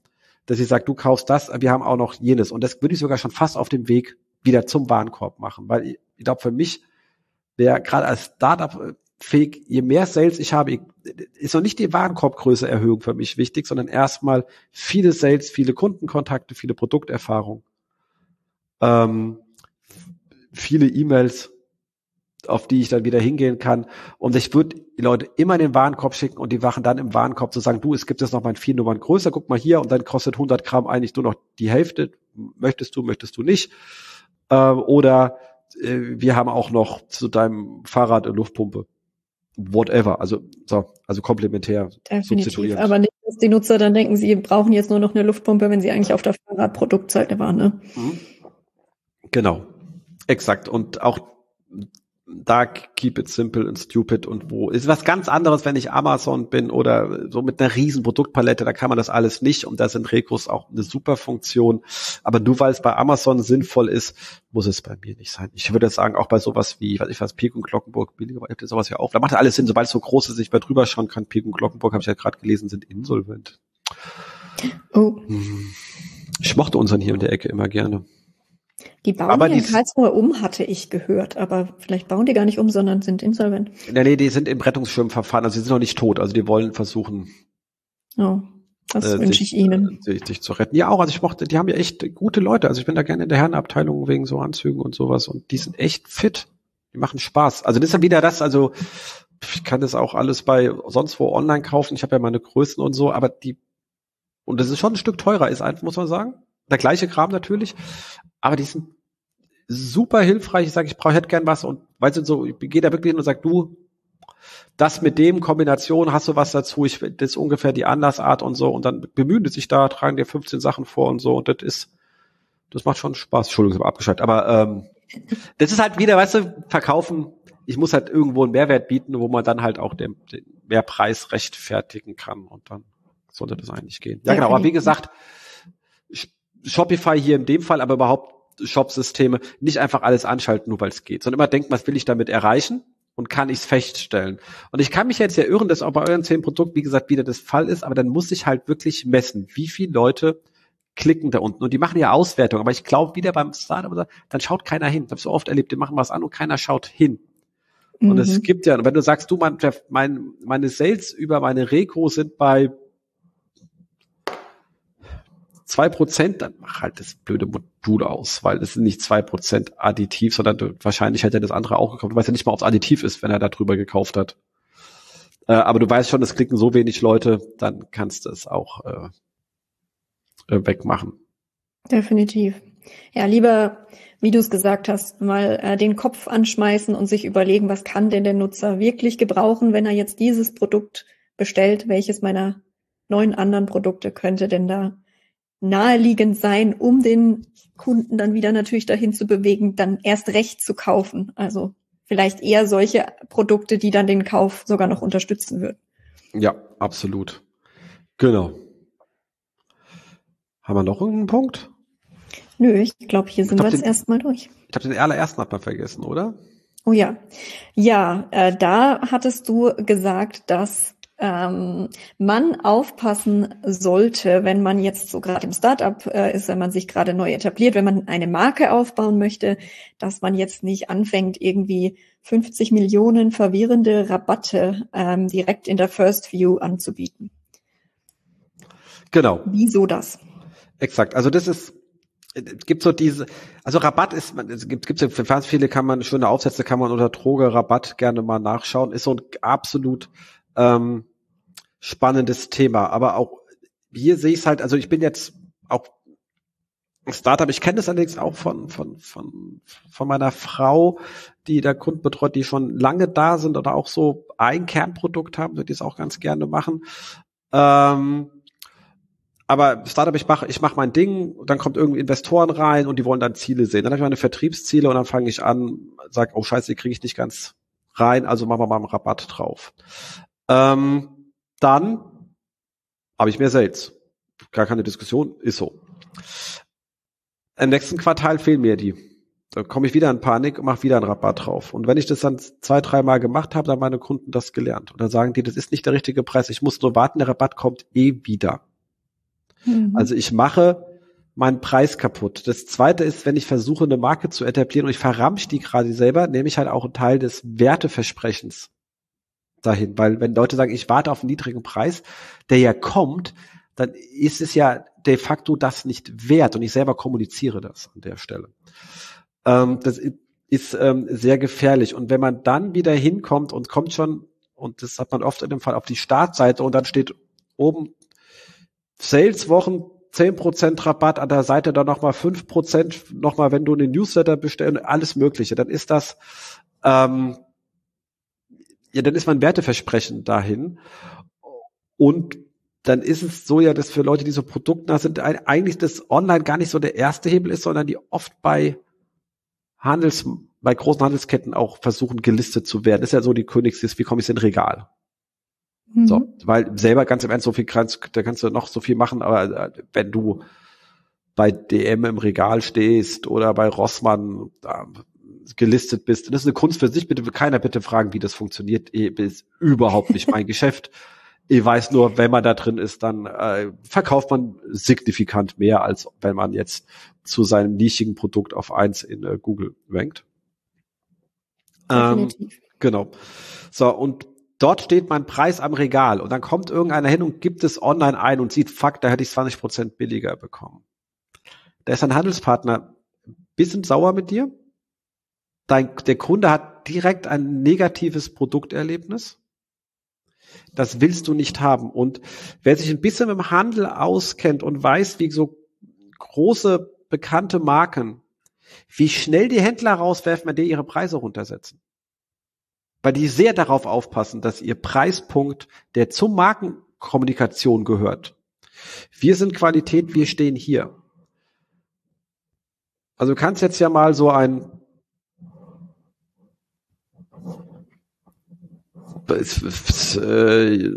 dass ich sage, du kaufst das, wir haben auch noch jenes. Und das würde ich sogar schon fast auf dem Weg wieder zum Warenkorb machen. Weil ich, ich glaube, für mich wäre gerade als Startup fähig, je mehr Sales ich habe, ist noch nicht die Warenkorbgröße Erhöhung für mich wichtig, sondern erstmal viele Sales, viele Kundenkontakte, viele Produkterfahrung, ähm, viele E-Mails, auf die ich dann wieder hingehen kann. Und ich würde die Leute immer in den Warenkorb schicken und die wachen dann im Warenkorb zu sagen, du, es gibt jetzt noch mal vier Nummern größer, guck mal hier und dann kostet 100 Gramm eigentlich nur noch die Hälfte. Möchtest du, möchtest du nicht? Ähm, oder äh, wir haben auch noch zu deinem Fahrrad eine Luftpumpe whatever, also so, also komplementär Definitiv, aber nicht, dass die Nutzer dann denken, sie brauchen jetzt nur noch eine Luftpumpe, wenn sie eigentlich auf der Fahrradproduktseite waren. Ne? Mhm. Genau, exakt. Und auch da keep it simple and stupid und wo ist was ganz anderes, wenn ich Amazon bin oder so mit einer riesen Produktpalette, da kann man das alles nicht und da sind Rekurs auch eine super Funktion. Aber nur weil es bei Amazon sinnvoll ist, muss es bei mir nicht sein. Ich würde sagen, auch bei sowas wie, weiß ich was, Pik und Glockenburg, billiger, sowas ja auch. Da macht ja alles Sinn, sobald es so groß ist, ich bei drüber schauen kann. Pik und Glockenburg, habe ich ja gerade gelesen, sind insolvent. Oh. Hm. Ich mochte unseren hier in der Ecke immer gerne. Die bauen aber die in Karlsruhe um, hatte ich gehört. Aber vielleicht bauen die gar nicht um, sondern sind insolvent. Nee, nee, die sind im Rettungsschirmverfahren. Also sie sind noch nicht tot. Also die wollen versuchen. Oh, das äh, wünsche ich Ihnen. Äh, sich, sich zu retten. Ja, auch. Also ich mochte, die haben ja echt gute Leute. Also ich bin da gerne in der Herrenabteilung wegen so Anzügen und sowas. Und die sind echt fit. Die machen Spaß. Also das ist dann wieder das, also ich kann das auch alles bei sonst wo online kaufen. Ich habe ja meine Größen und so, aber die und das ist schon ein Stück teurer, ist einfach, muss man sagen. Der gleiche Kram natürlich, aber die sind super hilfreich. Ich sage, ich brauche hätte gern was und weißt du so, ich gehe da wirklich hin und sag, du, das mit dem Kombination, hast du was dazu? Ich das ist ungefähr die Andersart und so und dann bemühen die sich da, tragen dir 15 Sachen vor und so und das ist, das macht schon Spaß. Entschuldigung, ich habe abgeschaltet, aber ähm, das ist halt wieder, weißt du, verkaufen. Ich muss halt irgendwo einen Mehrwert bieten, wo man dann halt auch den, den Mehrpreis rechtfertigen kann und dann sollte das eigentlich gehen. Ja, genau. Aber wie gesagt, Shopify hier in dem Fall, aber überhaupt Shop-Systeme nicht einfach alles anschalten, nur weil es geht, sondern immer denken, was will ich damit erreichen? und kann ich es feststellen. Und ich kann mich jetzt ja irren, dass auch bei euren zehn Produkten, wie gesagt, wieder das Fall ist, aber dann muss ich halt wirklich messen, wie viele Leute klicken da unten. Und die machen ja Auswertung. Aber ich glaube, wieder beim Startup, dann schaut keiner hin. Ich habe so oft erlebt, die machen was an und keiner schaut hin. Mhm. Und es mhm. gibt ja, wenn du sagst, du, mein, mein, meine Sales über meine Reko sind bei zwei Prozent, dann mach halt das blöde Modul aus, weil es sind nicht zwei Prozent additiv, sondern wahrscheinlich hätte er das andere auch gekauft. Du weißt ja nicht mal, ob es additiv ist, wenn er da drüber gekauft hat. Äh, aber du weißt schon, es klicken so wenig Leute, dann kannst du es auch äh, äh, wegmachen. Definitiv. Ja, lieber, wie du es gesagt hast, mal äh, den Kopf anschmeißen und sich überlegen, was kann denn der Nutzer wirklich gebrauchen, wenn er jetzt dieses Produkt bestellt, welches meiner neun anderen Produkte könnte denn da naheliegend sein, um den Kunden dann wieder natürlich dahin zu bewegen, dann erst recht zu kaufen. Also vielleicht eher solche Produkte, die dann den Kauf sogar noch unterstützen würden. Ja, absolut. Genau. Haben wir noch irgendeinen Punkt? Nö, ich glaube, hier sind wir jetzt erstmal durch. Ich habe den allerersten hat man vergessen, oder? Oh ja. Ja, äh, da hattest du gesagt, dass ähm, man aufpassen sollte, wenn man jetzt so gerade im Startup äh, ist, wenn man sich gerade neu etabliert, wenn man eine Marke aufbauen möchte, dass man jetzt nicht anfängt, irgendwie 50 Millionen verwirrende Rabatte ähm, direkt in der First View anzubieten. Genau. Wieso das? Exakt. Also das ist es gibt so diese, also Rabatt ist, es gibt, gibt für ganz viele kann man schöne Aufsätze kann man unter Droge Rabatt gerne mal nachschauen, ist so ein absolut ähm, spannendes Thema. Aber auch hier sehe ich es halt, also ich bin jetzt auch Startup, ich kenne das allerdings auch von, von, von, von meiner Frau, die der Kunden betreut, die schon lange da sind oder auch so ein Kernprodukt haben, die es auch ganz gerne machen. Ähm, aber Startup, ich mache ich mach mein Ding, dann kommt irgendwie Investoren rein und die wollen dann Ziele sehen. Dann habe ich meine Vertriebsziele und dann fange ich an, sag, oh scheiße, die kriege ich nicht ganz rein, also machen wir mal einen Rabatt drauf. Ähm, dann habe ich mehr Sales. Gar keine Diskussion, ist so. Im nächsten Quartal fehlen mir die. Da komme ich wieder in Panik und mache wieder einen Rabatt drauf. Und wenn ich das dann zwei, dreimal gemacht habe, dann haben meine Kunden das gelernt. Und dann sagen die, das ist nicht der richtige Preis, ich muss nur warten, der Rabatt kommt eh wieder. Mhm. Also ich mache meinen Preis kaputt. Das zweite ist, wenn ich versuche, eine Marke zu etablieren und ich verramsch die gerade selber, nehme ich halt auch einen Teil des Werteversprechens dahin. Weil wenn Leute sagen, ich warte auf einen niedrigen Preis, der ja kommt, dann ist es ja de facto das nicht wert und ich selber kommuniziere das an der Stelle. Ähm, das ist ähm, sehr gefährlich. Und wenn man dann wieder hinkommt und kommt schon, und das hat man oft in dem Fall auf die Startseite und dann steht oben Saleswochen 10% Rabatt an der Seite, dann nochmal 5%, nochmal, wenn du einen Newsletter bestellst, alles Mögliche, dann ist das, ähm, ja, dann ist mein Werteversprechen dahin. Und dann ist es so ja, dass für Leute, die so produktnah sind, eigentlich das Online gar nicht so der erste Hebel ist, sondern die oft bei Handels, bei großen Handelsketten auch versuchen, gelistet zu werden. Das ist ja so die Königsliste, wie komme ich in Regal? Mhm. So, weil selber ganz im Ernst so viel kannst, da kannst du noch so viel machen, aber äh, wenn du bei DM im Regal stehst oder bei Rossmann da gelistet bist, das ist eine Kunst für sich, bitte keiner bitte fragen, wie das funktioniert, ist überhaupt nicht mein <laughs> Geschäft. Ich weiß nur, wenn man da drin ist, dann äh, verkauft man signifikant mehr, als wenn man jetzt zu seinem nischigen Produkt auf eins in äh, Google rankt. Ähm, genau. So, und dort steht mein Preis am Regal und dann kommt irgendeiner hin und gibt es online ein und sieht, fuck, da hätte ich 20 Prozent billiger bekommen. Da ist ein Handelspartner bisschen sauer mit dir. Dein, der Kunde hat direkt ein negatives Produkterlebnis. Das willst du nicht haben. Und wer sich ein bisschen im Handel auskennt und weiß, wie so große bekannte Marken, wie schnell die Händler rauswerfen, wenn die ihre Preise runtersetzen weil die sehr darauf aufpassen, dass ihr Preispunkt, der zum Markenkommunikation gehört. Wir sind Qualität, wir stehen hier. Also du kannst jetzt ja mal so ein äh,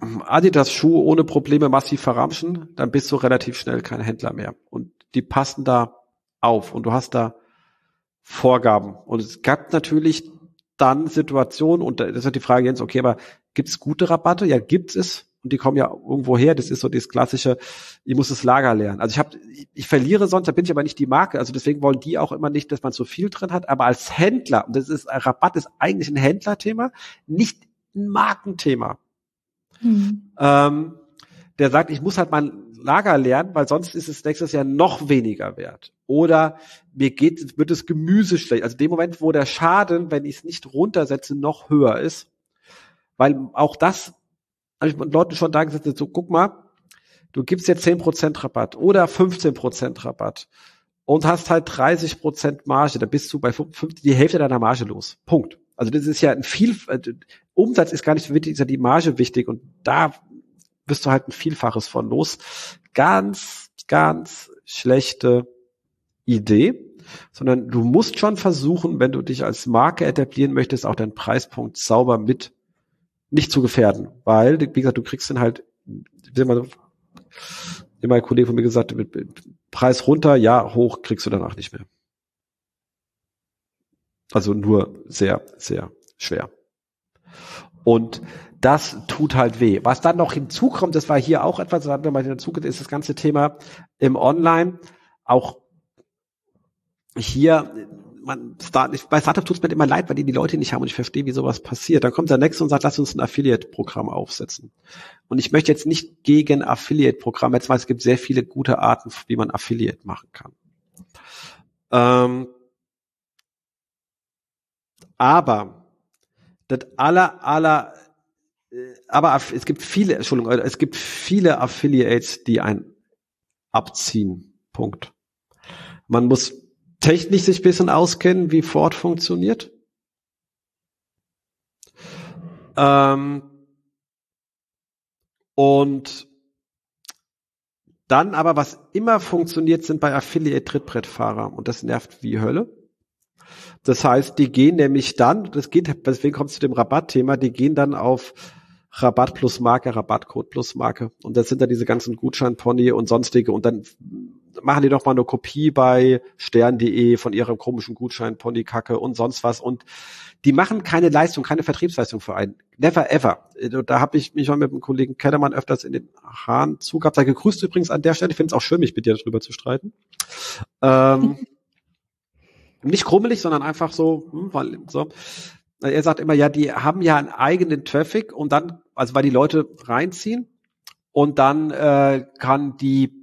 Adidas Schuh ohne Probleme massiv verramschen, dann bist du relativ schnell kein Händler mehr. Und die passen da auf und du hast da Vorgaben. Und es gab natürlich dann Situationen, und da ist die Frage jetzt, okay, aber gibt es gute Rabatte? Ja, gibt es. Und die kommen ja irgendwo her. Das ist so das klassische, ich muss das Lager lernen. Also ich habe, ich verliere sonst, da bin ich aber nicht die Marke. Also deswegen wollen die auch immer nicht, dass man so viel drin hat. Aber als Händler, und das ist, Rabatt ist eigentlich ein Händlerthema, nicht ein Markenthema. Mhm. Ähm, der sagt, ich muss halt mein Lager lernen, weil sonst ist es nächstes Jahr noch weniger wert. Oder mir geht, wird das Gemüse schlecht. Also dem Moment, wo der Schaden, wenn ich es nicht runtersetze, noch höher ist. Weil auch das, habe ich Leuten schon da gesagt, so guck mal, du gibst jetzt 10% Rabatt oder 15% Rabatt und hast halt 30% Marge, da bist du bei 50, die Hälfte deiner Marge los. Punkt. Also das ist ja ein viel, also Umsatz ist gar nicht wichtig, ist ja die Marge wichtig und da bist du halt ein Vielfaches von los. Ganz, ganz schlechte Idee, sondern du musst schon versuchen, wenn du dich als Marke etablieren möchtest, auch deinen Preispunkt sauber mit nicht zu gefährden, weil, wie gesagt, du kriegst dann halt, wie immer, immer ein Kollege von mir gesagt, mit, Preis runter, ja, hoch kriegst du danach nicht mehr. Also nur sehr, sehr schwer. Und das tut halt weh. Was dann noch hinzukommt, das war hier auch etwas, das hatten wir mal hinzugekommen, ist das ganze Thema im Online. Auch hier, man, Start, bei Startup tut es mir immer leid, weil die die Leute nicht haben und ich verstehe, wie sowas passiert. Dann kommt der Nächste und sagt, lass uns ein Affiliate-Programm aufsetzen. Und ich möchte jetzt nicht gegen Affiliate-Programme, jetzt weil es gibt sehr viele gute Arten, wie man Affiliate machen kann. Ähm, aber das aller, aller äh, aber es gibt viele, Entschuldigung, es gibt viele Affiliates, die ein abziehen. Punkt. Man muss technisch sich ein bisschen auskennen, wie Ford funktioniert. Ähm, und dann aber, was immer funktioniert, sind bei Affiliate Trittbrettfahrer und das nervt wie Hölle. Das heißt, die gehen nämlich dann, das geht, deswegen kommt zu dem Rabattthema, die gehen dann auf Rabatt plus Marke, Rabattcode plus Marke. Und das sind dann diese ganzen Gutscheinpony und sonstige. Und dann machen die doch mal eine Kopie bei stern.de von ihrem komischen Gutschein-Pony-Kacke und sonst was. Und die machen keine Leistung, keine Vertriebsleistung für einen. Never ever. Da habe ich mich schon mit dem Kollegen Kellermann öfters in den Haaren zugehabt. Da gegrüßt übrigens an der Stelle. Ich finde es auch schön, mich mit dir darüber zu streiten. Ähm, <laughs> nicht krummelig, sondern einfach so, hm, weil, so er sagt immer, ja, die haben ja einen eigenen Traffic und dann, also weil die Leute reinziehen und dann äh, kann die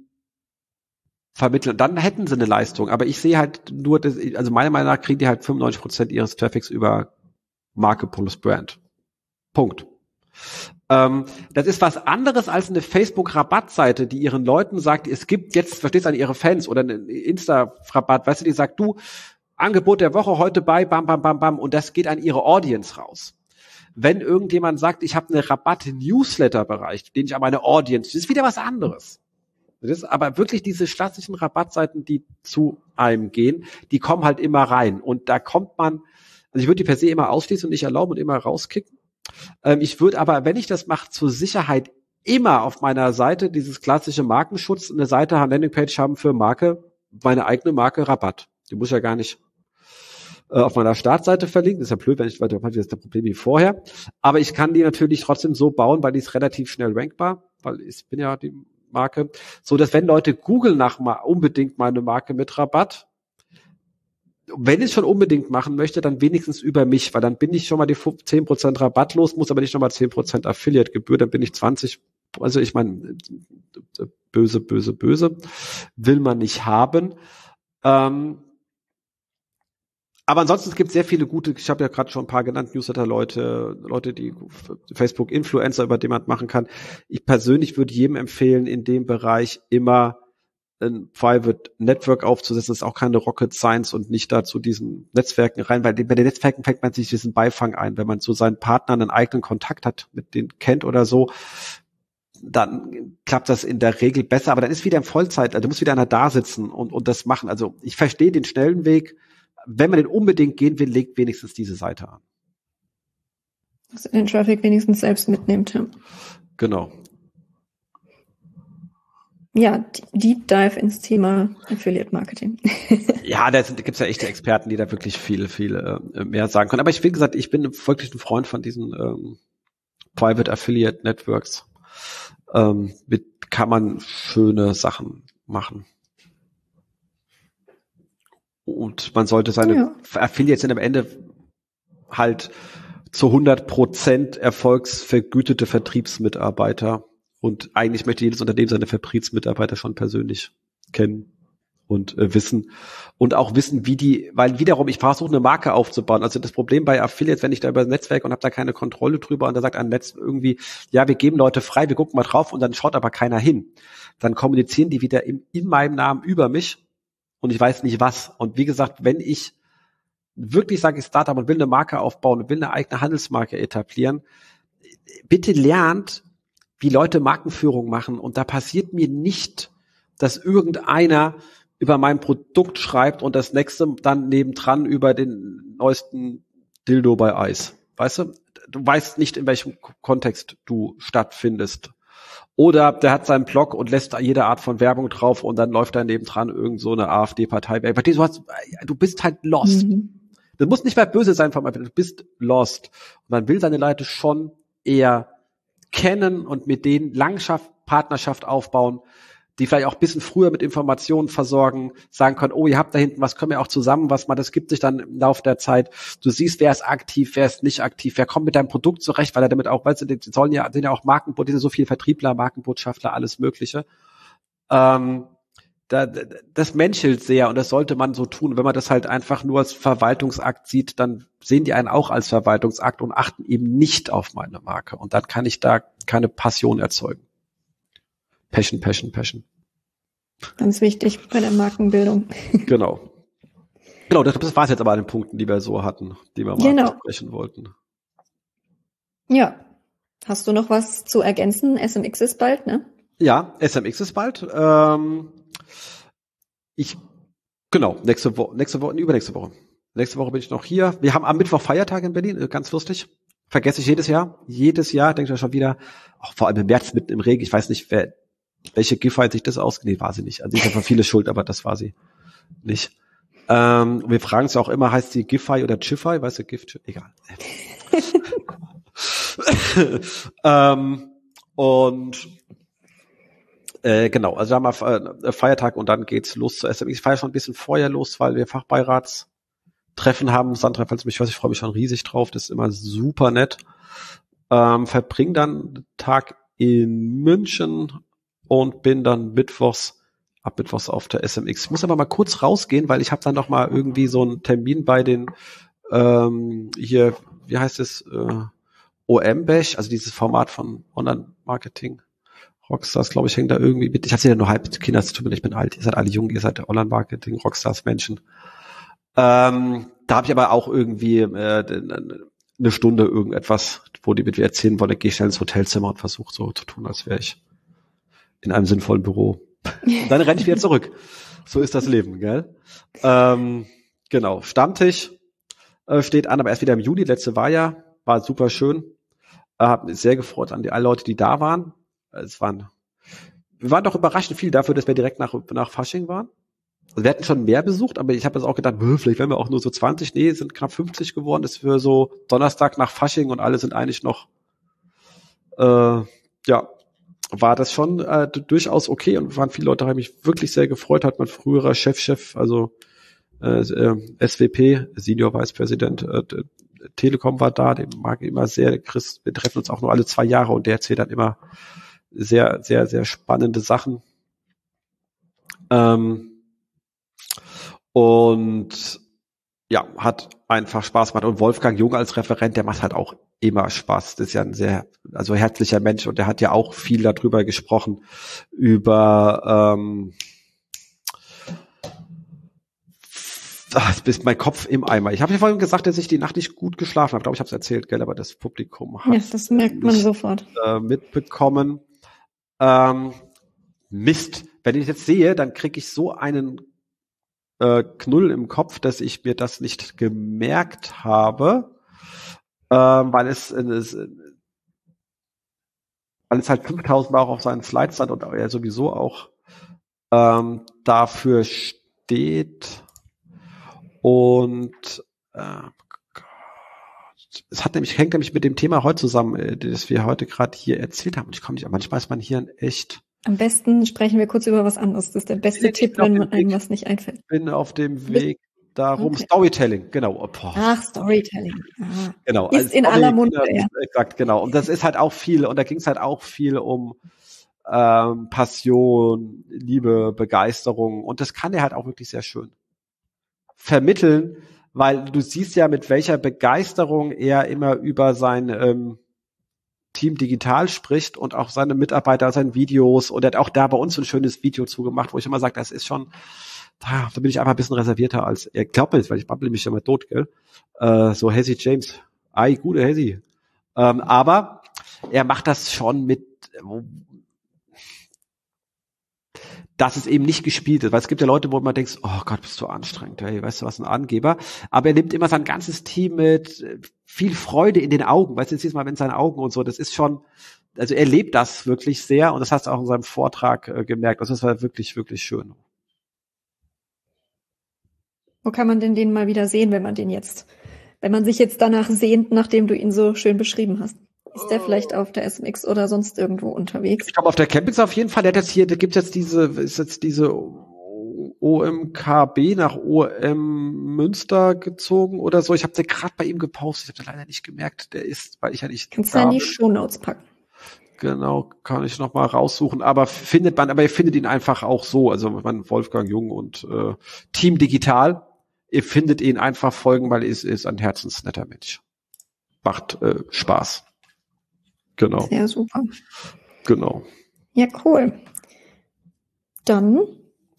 vermitteln. Dann hätten sie eine Leistung. Aber ich sehe halt nur, das, also meiner Meinung nach kriegen die halt 95 Prozent ihres Traffics über Marke plus Brand. Punkt. Ähm, das ist was anderes als eine Facebook-Rabattseite, die ihren Leuten sagt, es gibt jetzt, verstehst du, an ihre Fans oder eine Insta-Rabatt, weißt du, die sagt, du, Angebot der Woche heute bei, bam, bam, bam, bam, und das geht an ihre Audience raus. Wenn irgendjemand sagt, ich habe eine Rabatt-Newsletter-Bereich, den ich an meine Audience, das ist wieder was anderes. Das aber wirklich diese klassischen Rabattseiten, die zu einem gehen, die kommen halt immer rein. Und da kommt man, also ich würde die per se immer ausschließen und nicht erlauben und immer rauskicken. Ähm, ich würde aber, wenn ich das mache, zur Sicherheit immer auf meiner Seite dieses klassische Markenschutz, eine Seite, Landingpage haben für Marke, meine eigene Marke Rabatt. Die muss ja gar nicht äh, auf meiner Startseite verlinken. Ist ja blöd, wenn ich weiter das ist das Problem wie vorher. Aber ich kann die natürlich trotzdem so bauen, weil die ist relativ schnell rankbar, weil ich bin ja die Marke, so dass wenn Leute googeln nach mal unbedingt meine Marke mit Rabatt, wenn ich schon unbedingt machen möchte, dann wenigstens über mich, weil dann bin ich schon mal die 10% Rabatt los, muss aber nicht nochmal 10% Affiliate-Gebühr, dann bin ich 20, also ich meine, böse, böse, böse, will man nicht haben. Ähm, aber ansonsten es sehr viele gute, ich habe ja gerade schon ein paar genannt, Newsletter-Leute, Leute, die Facebook-Influencer, über die man machen kann. Ich persönlich würde jedem empfehlen, in dem Bereich immer ein Private Network aufzusetzen. Das ist auch keine Rocket Science und nicht da zu diesen Netzwerken rein, weil bei den Netzwerken fängt man sich diesen Beifang ein. Wenn man zu seinen Partnern einen eigenen Kontakt hat, mit denen kennt oder so, dann klappt das in der Regel besser. Aber dann ist wieder in Vollzeit, also muss wieder einer da sitzen und, und das machen. Also ich verstehe den schnellen Weg, wenn man den unbedingt gehen will, legt wenigstens diese Seite an. Dass den Traffic wenigstens selbst mitnimmt. Ja. Genau. ja, Deep Dive ins Thema Affiliate Marketing. <laughs> ja, da gibt es ja echte Experten, die da wirklich viel, viel äh, mehr sagen können. Aber ich, wie gesagt, ich bin wirklich ein Freund von diesen ähm, Private Affiliate Networks. Ähm, mit kann man schöne Sachen machen. Und man sollte seine ja. Affiliates sind am Ende halt zu 100 Prozent erfolgsvergütete Vertriebsmitarbeiter und eigentlich möchte jedes Unternehmen seine Vertriebsmitarbeiter schon persönlich kennen und äh, wissen und auch wissen, wie die, weil wiederum ich versuche eine Marke aufzubauen. Also das Problem bei Affiliates, wenn ich da über das Netzwerk und habe da keine Kontrolle drüber und da sagt ein Netz irgendwie, ja, wir geben Leute frei, wir gucken mal drauf und dann schaut aber keiner hin. Dann kommunizieren die wieder im, in meinem Namen über mich und ich weiß nicht was. Und wie gesagt, wenn ich wirklich sage, ich Startup und will eine Marke aufbauen und will eine eigene Handelsmarke etablieren, bitte lernt, wie Leute Markenführung machen. Und da passiert mir nicht, dass irgendeiner über mein Produkt schreibt und das nächste dann nebendran über den neuesten Dildo bei Eis. Weißt du? Du weißt nicht, in welchem Kontext du stattfindest. Oder der hat seinen Blog und lässt da jede Art von Werbung drauf und dann läuft da nebendran irgend so eine AfD-Partei. Du, hast, du bist halt lost. Mhm. Das muss nicht mehr böse sein vom du bist lost. Und man will seine Leute schon eher kennen und mit denen Langschaft, Partnerschaft aufbauen, die vielleicht auch bisschen früher mit Informationen versorgen, sagen können, oh, ihr habt da hinten was, können wir auch zusammen was mal, das gibt sich dann im Laufe der Zeit. Du siehst, wer ist aktiv, wer ist nicht aktiv, wer kommt mit deinem Produkt zurecht, weil er damit auch, weißt du, die sollen ja, sind ja auch Markenbotschafter, sind so viele Vertriebler, Markenbotschafter, alles Mögliche. Ähm, da, das menschelt sehr und das sollte man so tun. Wenn man das halt einfach nur als Verwaltungsakt sieht, dann sehen die einen auch als Verwaltungsakt und achten eben nicht auf meine Marke. Und dann kann ich da keine Passion erzeugen. Passion, Passion, Passion. Ganz wichtig bei der Markenbildung. <laughs> Genau. Genau, das war es jetzt aber an den Punkten, die wir so hatten, die wir mal genau. sprechen wollten. Ja. Hast du noch was zu ergänzen? SMX ist bald, ne? Ja, SMX ist bald. Ähm, ich, genau, nächste Woche, nächste Woche, übernächste Woche. Nächste Woche bin ich noch hier. Wir haben am Mittwoch Feiertag in Berlin, äh, ganz lustig. Vergesse ich jedes Jahr. Jedes Jahr denke ich schon wieder, auch vor allem im März mitten im Regen. Ich weiß nicht, wer, welche Giffey sich das aus, nee, war sie nicht. Also ich habe viele Schuld, aber das war sie nicht. Ähm, wir fragen es auch immer, heißt sie Giffey oder Chiffey? Weißt du, Gift, egal. <laughs> ähm, und äh, genau, also da haben wir äh, Feiertag und dann geht's los zu SMX. Ich feiere schon ein bisschen vorher los, weil wir Fachbeiratstreffen haben. Sandra, falls du mich hörst, ich freue mich schon riesig drauf. Das ist immer super nett. Ähm, verbring dann Tag in München und bin dann mittwochs ab mittwochs auf der SMX. Ich muss aber mal kurz rausgehen, weil ich habe dann noch mal irgendwie so einen Termin bei den ähm, hier, wie heißt es, äh, OM-Bash, also dieses Format von Online-Marketing. Rockstars, glaube ich, hängt da irgendwie mit. Ich hatte ja nur halb Kinder zu tun, ich bin alt. Ihr seid alle jung, ihr seid Online-Marketing, Rockstars, Menschen. Ähm, da habe ich aber auch irgendwie äh, eine Stunde irgendetwas, wo die mit mir erzählen wollen, gehe schnell ins Hotelzimmer und versuche so zu tun, als wäre ich in einem sinnvollen Büro. Und <laughs> dann renne ich wieder zurück. So ist das Leben, gell? Ähm, genau, Stammtisch äh, steht an, aber erst wieder im Juli. Letzte war ja, war super schön. Äh, hab mich sehr gefreut an die alle Leute, die da waren. Es waren, wir waren doch überraschend viel dafür, dass wir direkt nach, nach Fasching waren. Also wir hatten schon mehr besucht, aber ich habe jetzt auch gedacht, vielleicht werden wir auch nur so 20. Nee, sind knapp 50 geworden. Das ist für so Donnerstag nach Fasching und alle sind eigentlich noch, äh, ja, war das schon äh, durchaus okay und waren viele Leute, haben mich wirklich sehr gefreut, hat mein früherer Chefchef, -Chef, also äh, äh, SWP, Senior Vice President äh, Telekom war da, den mag ich immer sehr, Chris, wir treffen uns auch nur alle zwei Jahre und der erzählt dann immer sehr, sehr, sehr spannende Sachen. Ähm, und ja, hat einfach Spaß gemacht. Und Wolfgang Jung als Referent, der macht halt auch immer Spaß. Das ist ja ein sehr, also herzlicher Mensch und der hat ja auch viel darüber gesprochen, über ähm, Ach, jetzt ist mein Kopf im Eimer. Ich habe ja vorhin gesagt, dass ich die Nacht nicht gut geschlafen habe. Ich glaube, ich habe es erzählt, gell, aber das Publikum hat ja, das merkt man sofort. Äh, mitbekommen. Ähm, Mist. Wenn ich jetzt sehe, dann kriege ich so einen äh, Knull im Kopf, dass ich mir das nicht gemerkt habe, äh, weil es, es weil es halt 5000 Mal auch auf seinen Slides stand und er sowieso auch ähm, dafür steht und äh, es hat nämlich, hängt nämlich mit dem Thema heute zusammen, äh, das wir heute gerade hier erzählt haben. Und ich komme nicht, manchmal ist man hier ein echt. Am besten sprechen wir kurz über was anderes. Das ist der beste Tipp, wenn man einem was nicht einfällt. Ich bin auf dem Weg darum, okay. Storytelling, genau. Oh, Ach, Storytelling. Ah. Genau. Ist also in aller Munde, ja. Exakt, genau. Und das ist halt auch viel, und da ging es halt auch viel um ähm, Passion, Liebe, Begeisterung. Und das kann er halt auch wirklich sehr schön vermitteln, weil du siehst ja, mit welcher Begeisterung er immer über sein ähm, Team digital spricht und auch seine Mitarbeiter, seine Videos und er hat auch da bei uns ein schönes Video zugemacht, wo ich immer sage, das ist schon, da, da bin ich einfach ein bisschen reservierter als er glaubt mir, weil ich babbel mich immer tot, gell? Äh, so Hezzy James, ei, gute Hezzy. Ähm, aber er macht das schon mit, dass es eben nicht gespielt ist. Weil es gibt ja Leute, wo man denkt, oh Gott, bist du anstrengend, hey, weißt du was, ein Angeber. Aber er nimmt immer sein ganzes Team mit viel Freude in den Augen. Weißt du, jetzt mal, wenn seine Augen und so, das ist schon, also er lebt das wirklich sehr und das hast du auch in seinem Vortrag äh, gemerkt. Also das war wirklich, wirklich schön. Wo kann man denn den mal wieder sehen, wenn man den jetzt, wenn man sich jetzt danach sehnt, nachdem du ihn so schön beschrieben hast? Ist der vielleicht auf der SMX oder sonst irgendwo unterwegs? Ich glaube, auf der Campings auf jeden Fall. Der hat jetzt hier, da gibt jetzt diese, ist jetzt diese OMKB nach OM Münster gezogen oder so. Ich habe den gerade bei ihm gepostet. Ich habe leider nicht gemerkt. Der ist, weil ich ja nicht. Kannst du in die Shownotes packen. Genau, kann ich noch mal raussuchen. Aber findet man, aber ihr findet ihn einfach auch so. Also man Wolfgang Jung und äh, Team Digital. Ihr findet ihn einfach folgen, weil er ist, ein herzensnetter Mensch. Macht äh, Spaß. Genau. Sehr super. Genau. Ja, cool. Dann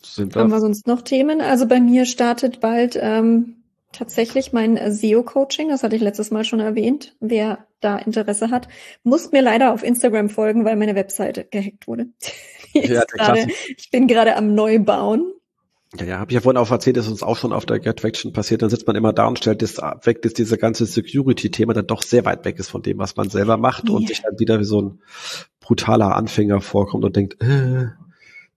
Sind haben wir sonst noch Themen. Also bei mir startet bald ähm, tatsächlich mein SEO-Coaching. Das hatte ich letztes Mal schon erwähnt. Wer da Interesse hat, muss mir leider auf Instagram folgen, weil meine Webseite gehackt wurde. <laughs> ja, grade, ich bin gerade am Neubauen ja, ja, habe ich ja vorhin auch erzählt, ist uns auch schon auf der GetVaction passiert. Dann sitzt man immer da und stellt das weg, dass diese ganze Security-Thema dann doch sehr weit weg ist von dem, was man selber macht ja. und sich dann wieder wie so ein brutaler Anfänger vorkommt und denkt, äh,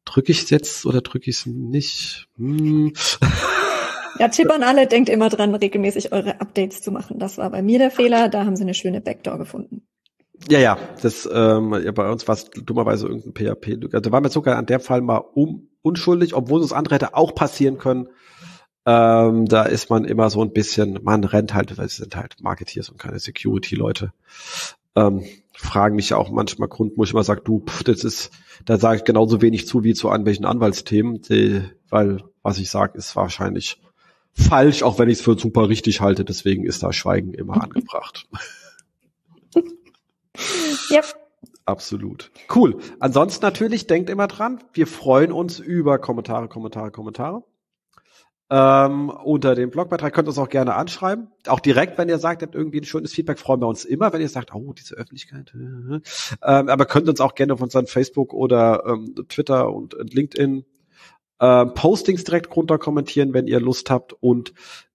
drücke ich es jetzt oder drücke ich es nicht? Hm. <laughs> Ja, Tipp an alle, denkt immer dran, regelmäßig eure Updates zu machen. Das war bei mir der Fehler, da haben sie eine schöne Backdoor gefunden. Ja, ja, das ähm, ja, bei uns war es dummerweise irgendein PHP. Also war mir sogar an der Fall mal um unschuldig, obwohl das andere hätte auch passieren können. Ähm, da ist man immer so ein bisschen, man rennt halt, weil es sind halt Marketeers und keine Security-Leute. Ähm, fragen mich ja auch manchmal Kunden, wo ich immer sage, du, pff, das ist, da sage ich genauso wenig zu wie zu irgendwelchen Anwaltsthemen, die, weil was ich sage, ist wahrscheinlich falsch, auch wenn ich es für super richtig halte. Deswegen ist da Schweigen immer angebracht. <laughs> Yep. Absolut. Cool. Ansonsten natürlich, denkt immer dran, wir freuen uns über Kommentare, Kommentare, Kommentare. Ähm, unter dem Blogbeitrag könnt ihr uns auch gerne anschreiben. Auch direkt, wenn ihr sagt, ihr habt irgendwie ein schönes Feedback, freuen wir uns immer, wenn ihr sagt, oh, diese Öffentlichkeit. Äh, ähm, aber könnt uns auch gerne auf unseren Facebook oder ähm, Twitter und LinkedIn äh, Postings direkt runter kommentieren, wenn ihr Lust habt. Und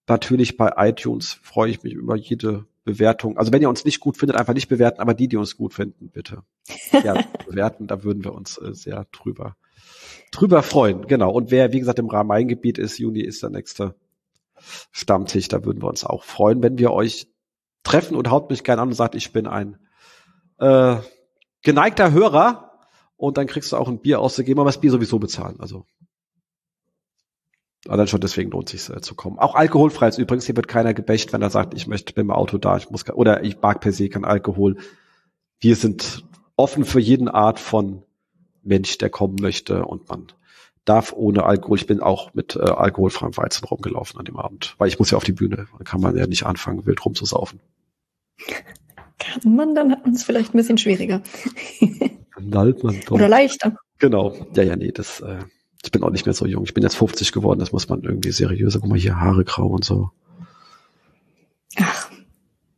natürlich bei iTunes freue ich mich über jede Bewertung. Also wenn ihr uns nicht gut findet, einfach nicht bewerten, aber die, die uns gut finden, bitte ja, <laughs> bewerten. Da würden wir uns äh, sehr drüber, drüber freuen. Genau. Und wer, wie gesagt, im Rhein-Main-Gebiet ist, Juni ist der nächste Stammtisch. Da würden wir uns auch freuen, wenn wir euch treffen und haut mich gerne an und sagt, ich bin ein äh, geneigter Hörer. Und dann kriegst du auch ein Bier auszugeben, aber das Bier sowieso bezahlen. Also Allein schon deswegen lohnt sich äh, zu kommen. Auch alkoholfrei ist übrigens, hier wird keiner gebächt, wenn er sagt, ich möchte, bin im Auto da, ich muss, oder ich mag per se kein Alkohol. Wir sind offen für jeden Art von Mensch, der kommen möchte und man darf ohne Alkohol. Ich bin auch mit äh, alkoholfreiem Weizen rumgelaufen an dem Abend, weil ich muss ja auf die Bühne. Dann kann man ja nicht anfangen, wild rumzusaufen. Kann man, dann hat man es vielleicht ein bisschen schwieriger. Dann man doch. Oder leichter. Genau. Ja, ja, nee, das äh, ich bin auch nicht mehr so jung. Ich bin jetzt 50 geworden, das muss man irgendwie seriöser. Guck mal hier, Haare grau und so. Ach.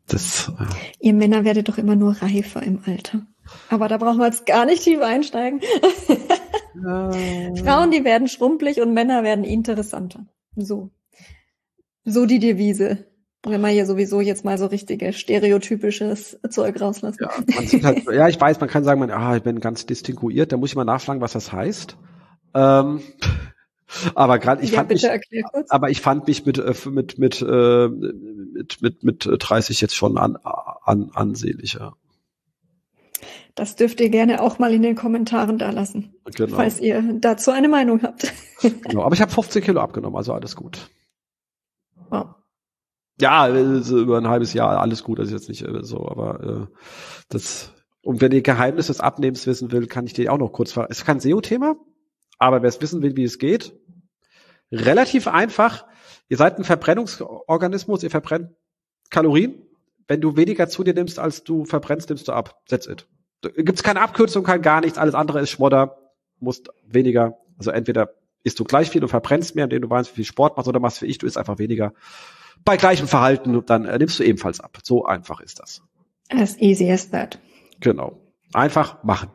Das, äh, Ihr Männer werdet doch immer nur reifer im Alter. Aber da brauchen wir jetzt gar nicht tief einsteigen. äh, Frauen, die werden schrumpelig und Männer werden interessanter. So. So die Devise. Wenn man hier sowieso jetzt mal so richtige stereotypisches Zeug rauslassen. Ja, halt, ja, ich weiß, man kann sagen, man, ah, ich bin ganz distinguiert, da muss ich mal nachschlagen, was das heißt. Ähm, aber gerade ich Ja, fand mich, aber ich fand mich mit äh, mit mit äh, mit mit mit 30 jetzt schon an, an ansehlicher. Das dürft ihr gerne auch mal in den Kommentaren da lassen, Genau. falls ihr dazu eine Meinung habt. genau. Aber ich habe 15 Kilo abgenommen, also alles gut. Wow. Ja, äh, so über ein halbes Jahr alles gut, also jetzt nicht äh, so, aber äh, das und wenn ihr Geheimnis des Abnehmens wissen will, kann ich dir auch noch kurz ver. Es ist kein SEO-Thema, aber wer es wissen will, wie es geht, relativ einfach. Ihr seid ein Verbrennungsorganismus, ihr verbrennt Kalorien. Wenn du weniger zu dir nimmst, als du verbrennst, nimmst du ab. That's it. Gibt's keine Abkürzung, kein gar nichts. Alles andere ist Schmodder. Musst weniger. Also entweder isst du gleich viel und verbrennst mehr, indem du weißt, wie viel Sport machst, oder machst wie ich, du isst einfach weniger. Bei gleichem Verhalten, dann äh, nimmst du ebenfalls ab. So einfach ist das. As easy as that. Genau. Einfach machen.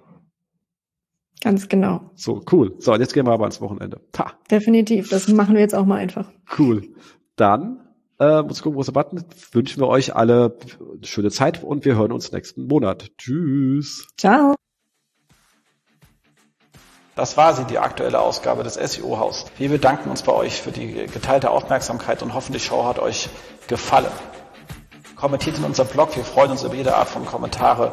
Ganz genau. So, cool. So, und jetzt gehen wir aber ans Wochenende. Ha, Definitiv. Das machen wir jetzt auch mal einfach. cool. Dann, äh, muss gucken, große Button, wünschen wir euch alle eine schöne Zeit und wir hören uns nächsten Monat. Tschüss. Ciao. Das war sie, die aktuelle Ausgabe des SEO-Haus. Wir bedanken uns bei euch für die geteilte Aufmerksamkeit und hoffen, die Show hat euch gefallen. Kommentiert in unserem Blog, wir freuen uns über jede Art von Kommentare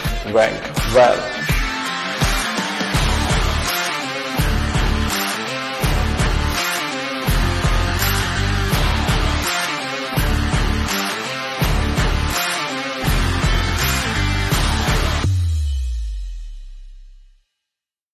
Rank Well.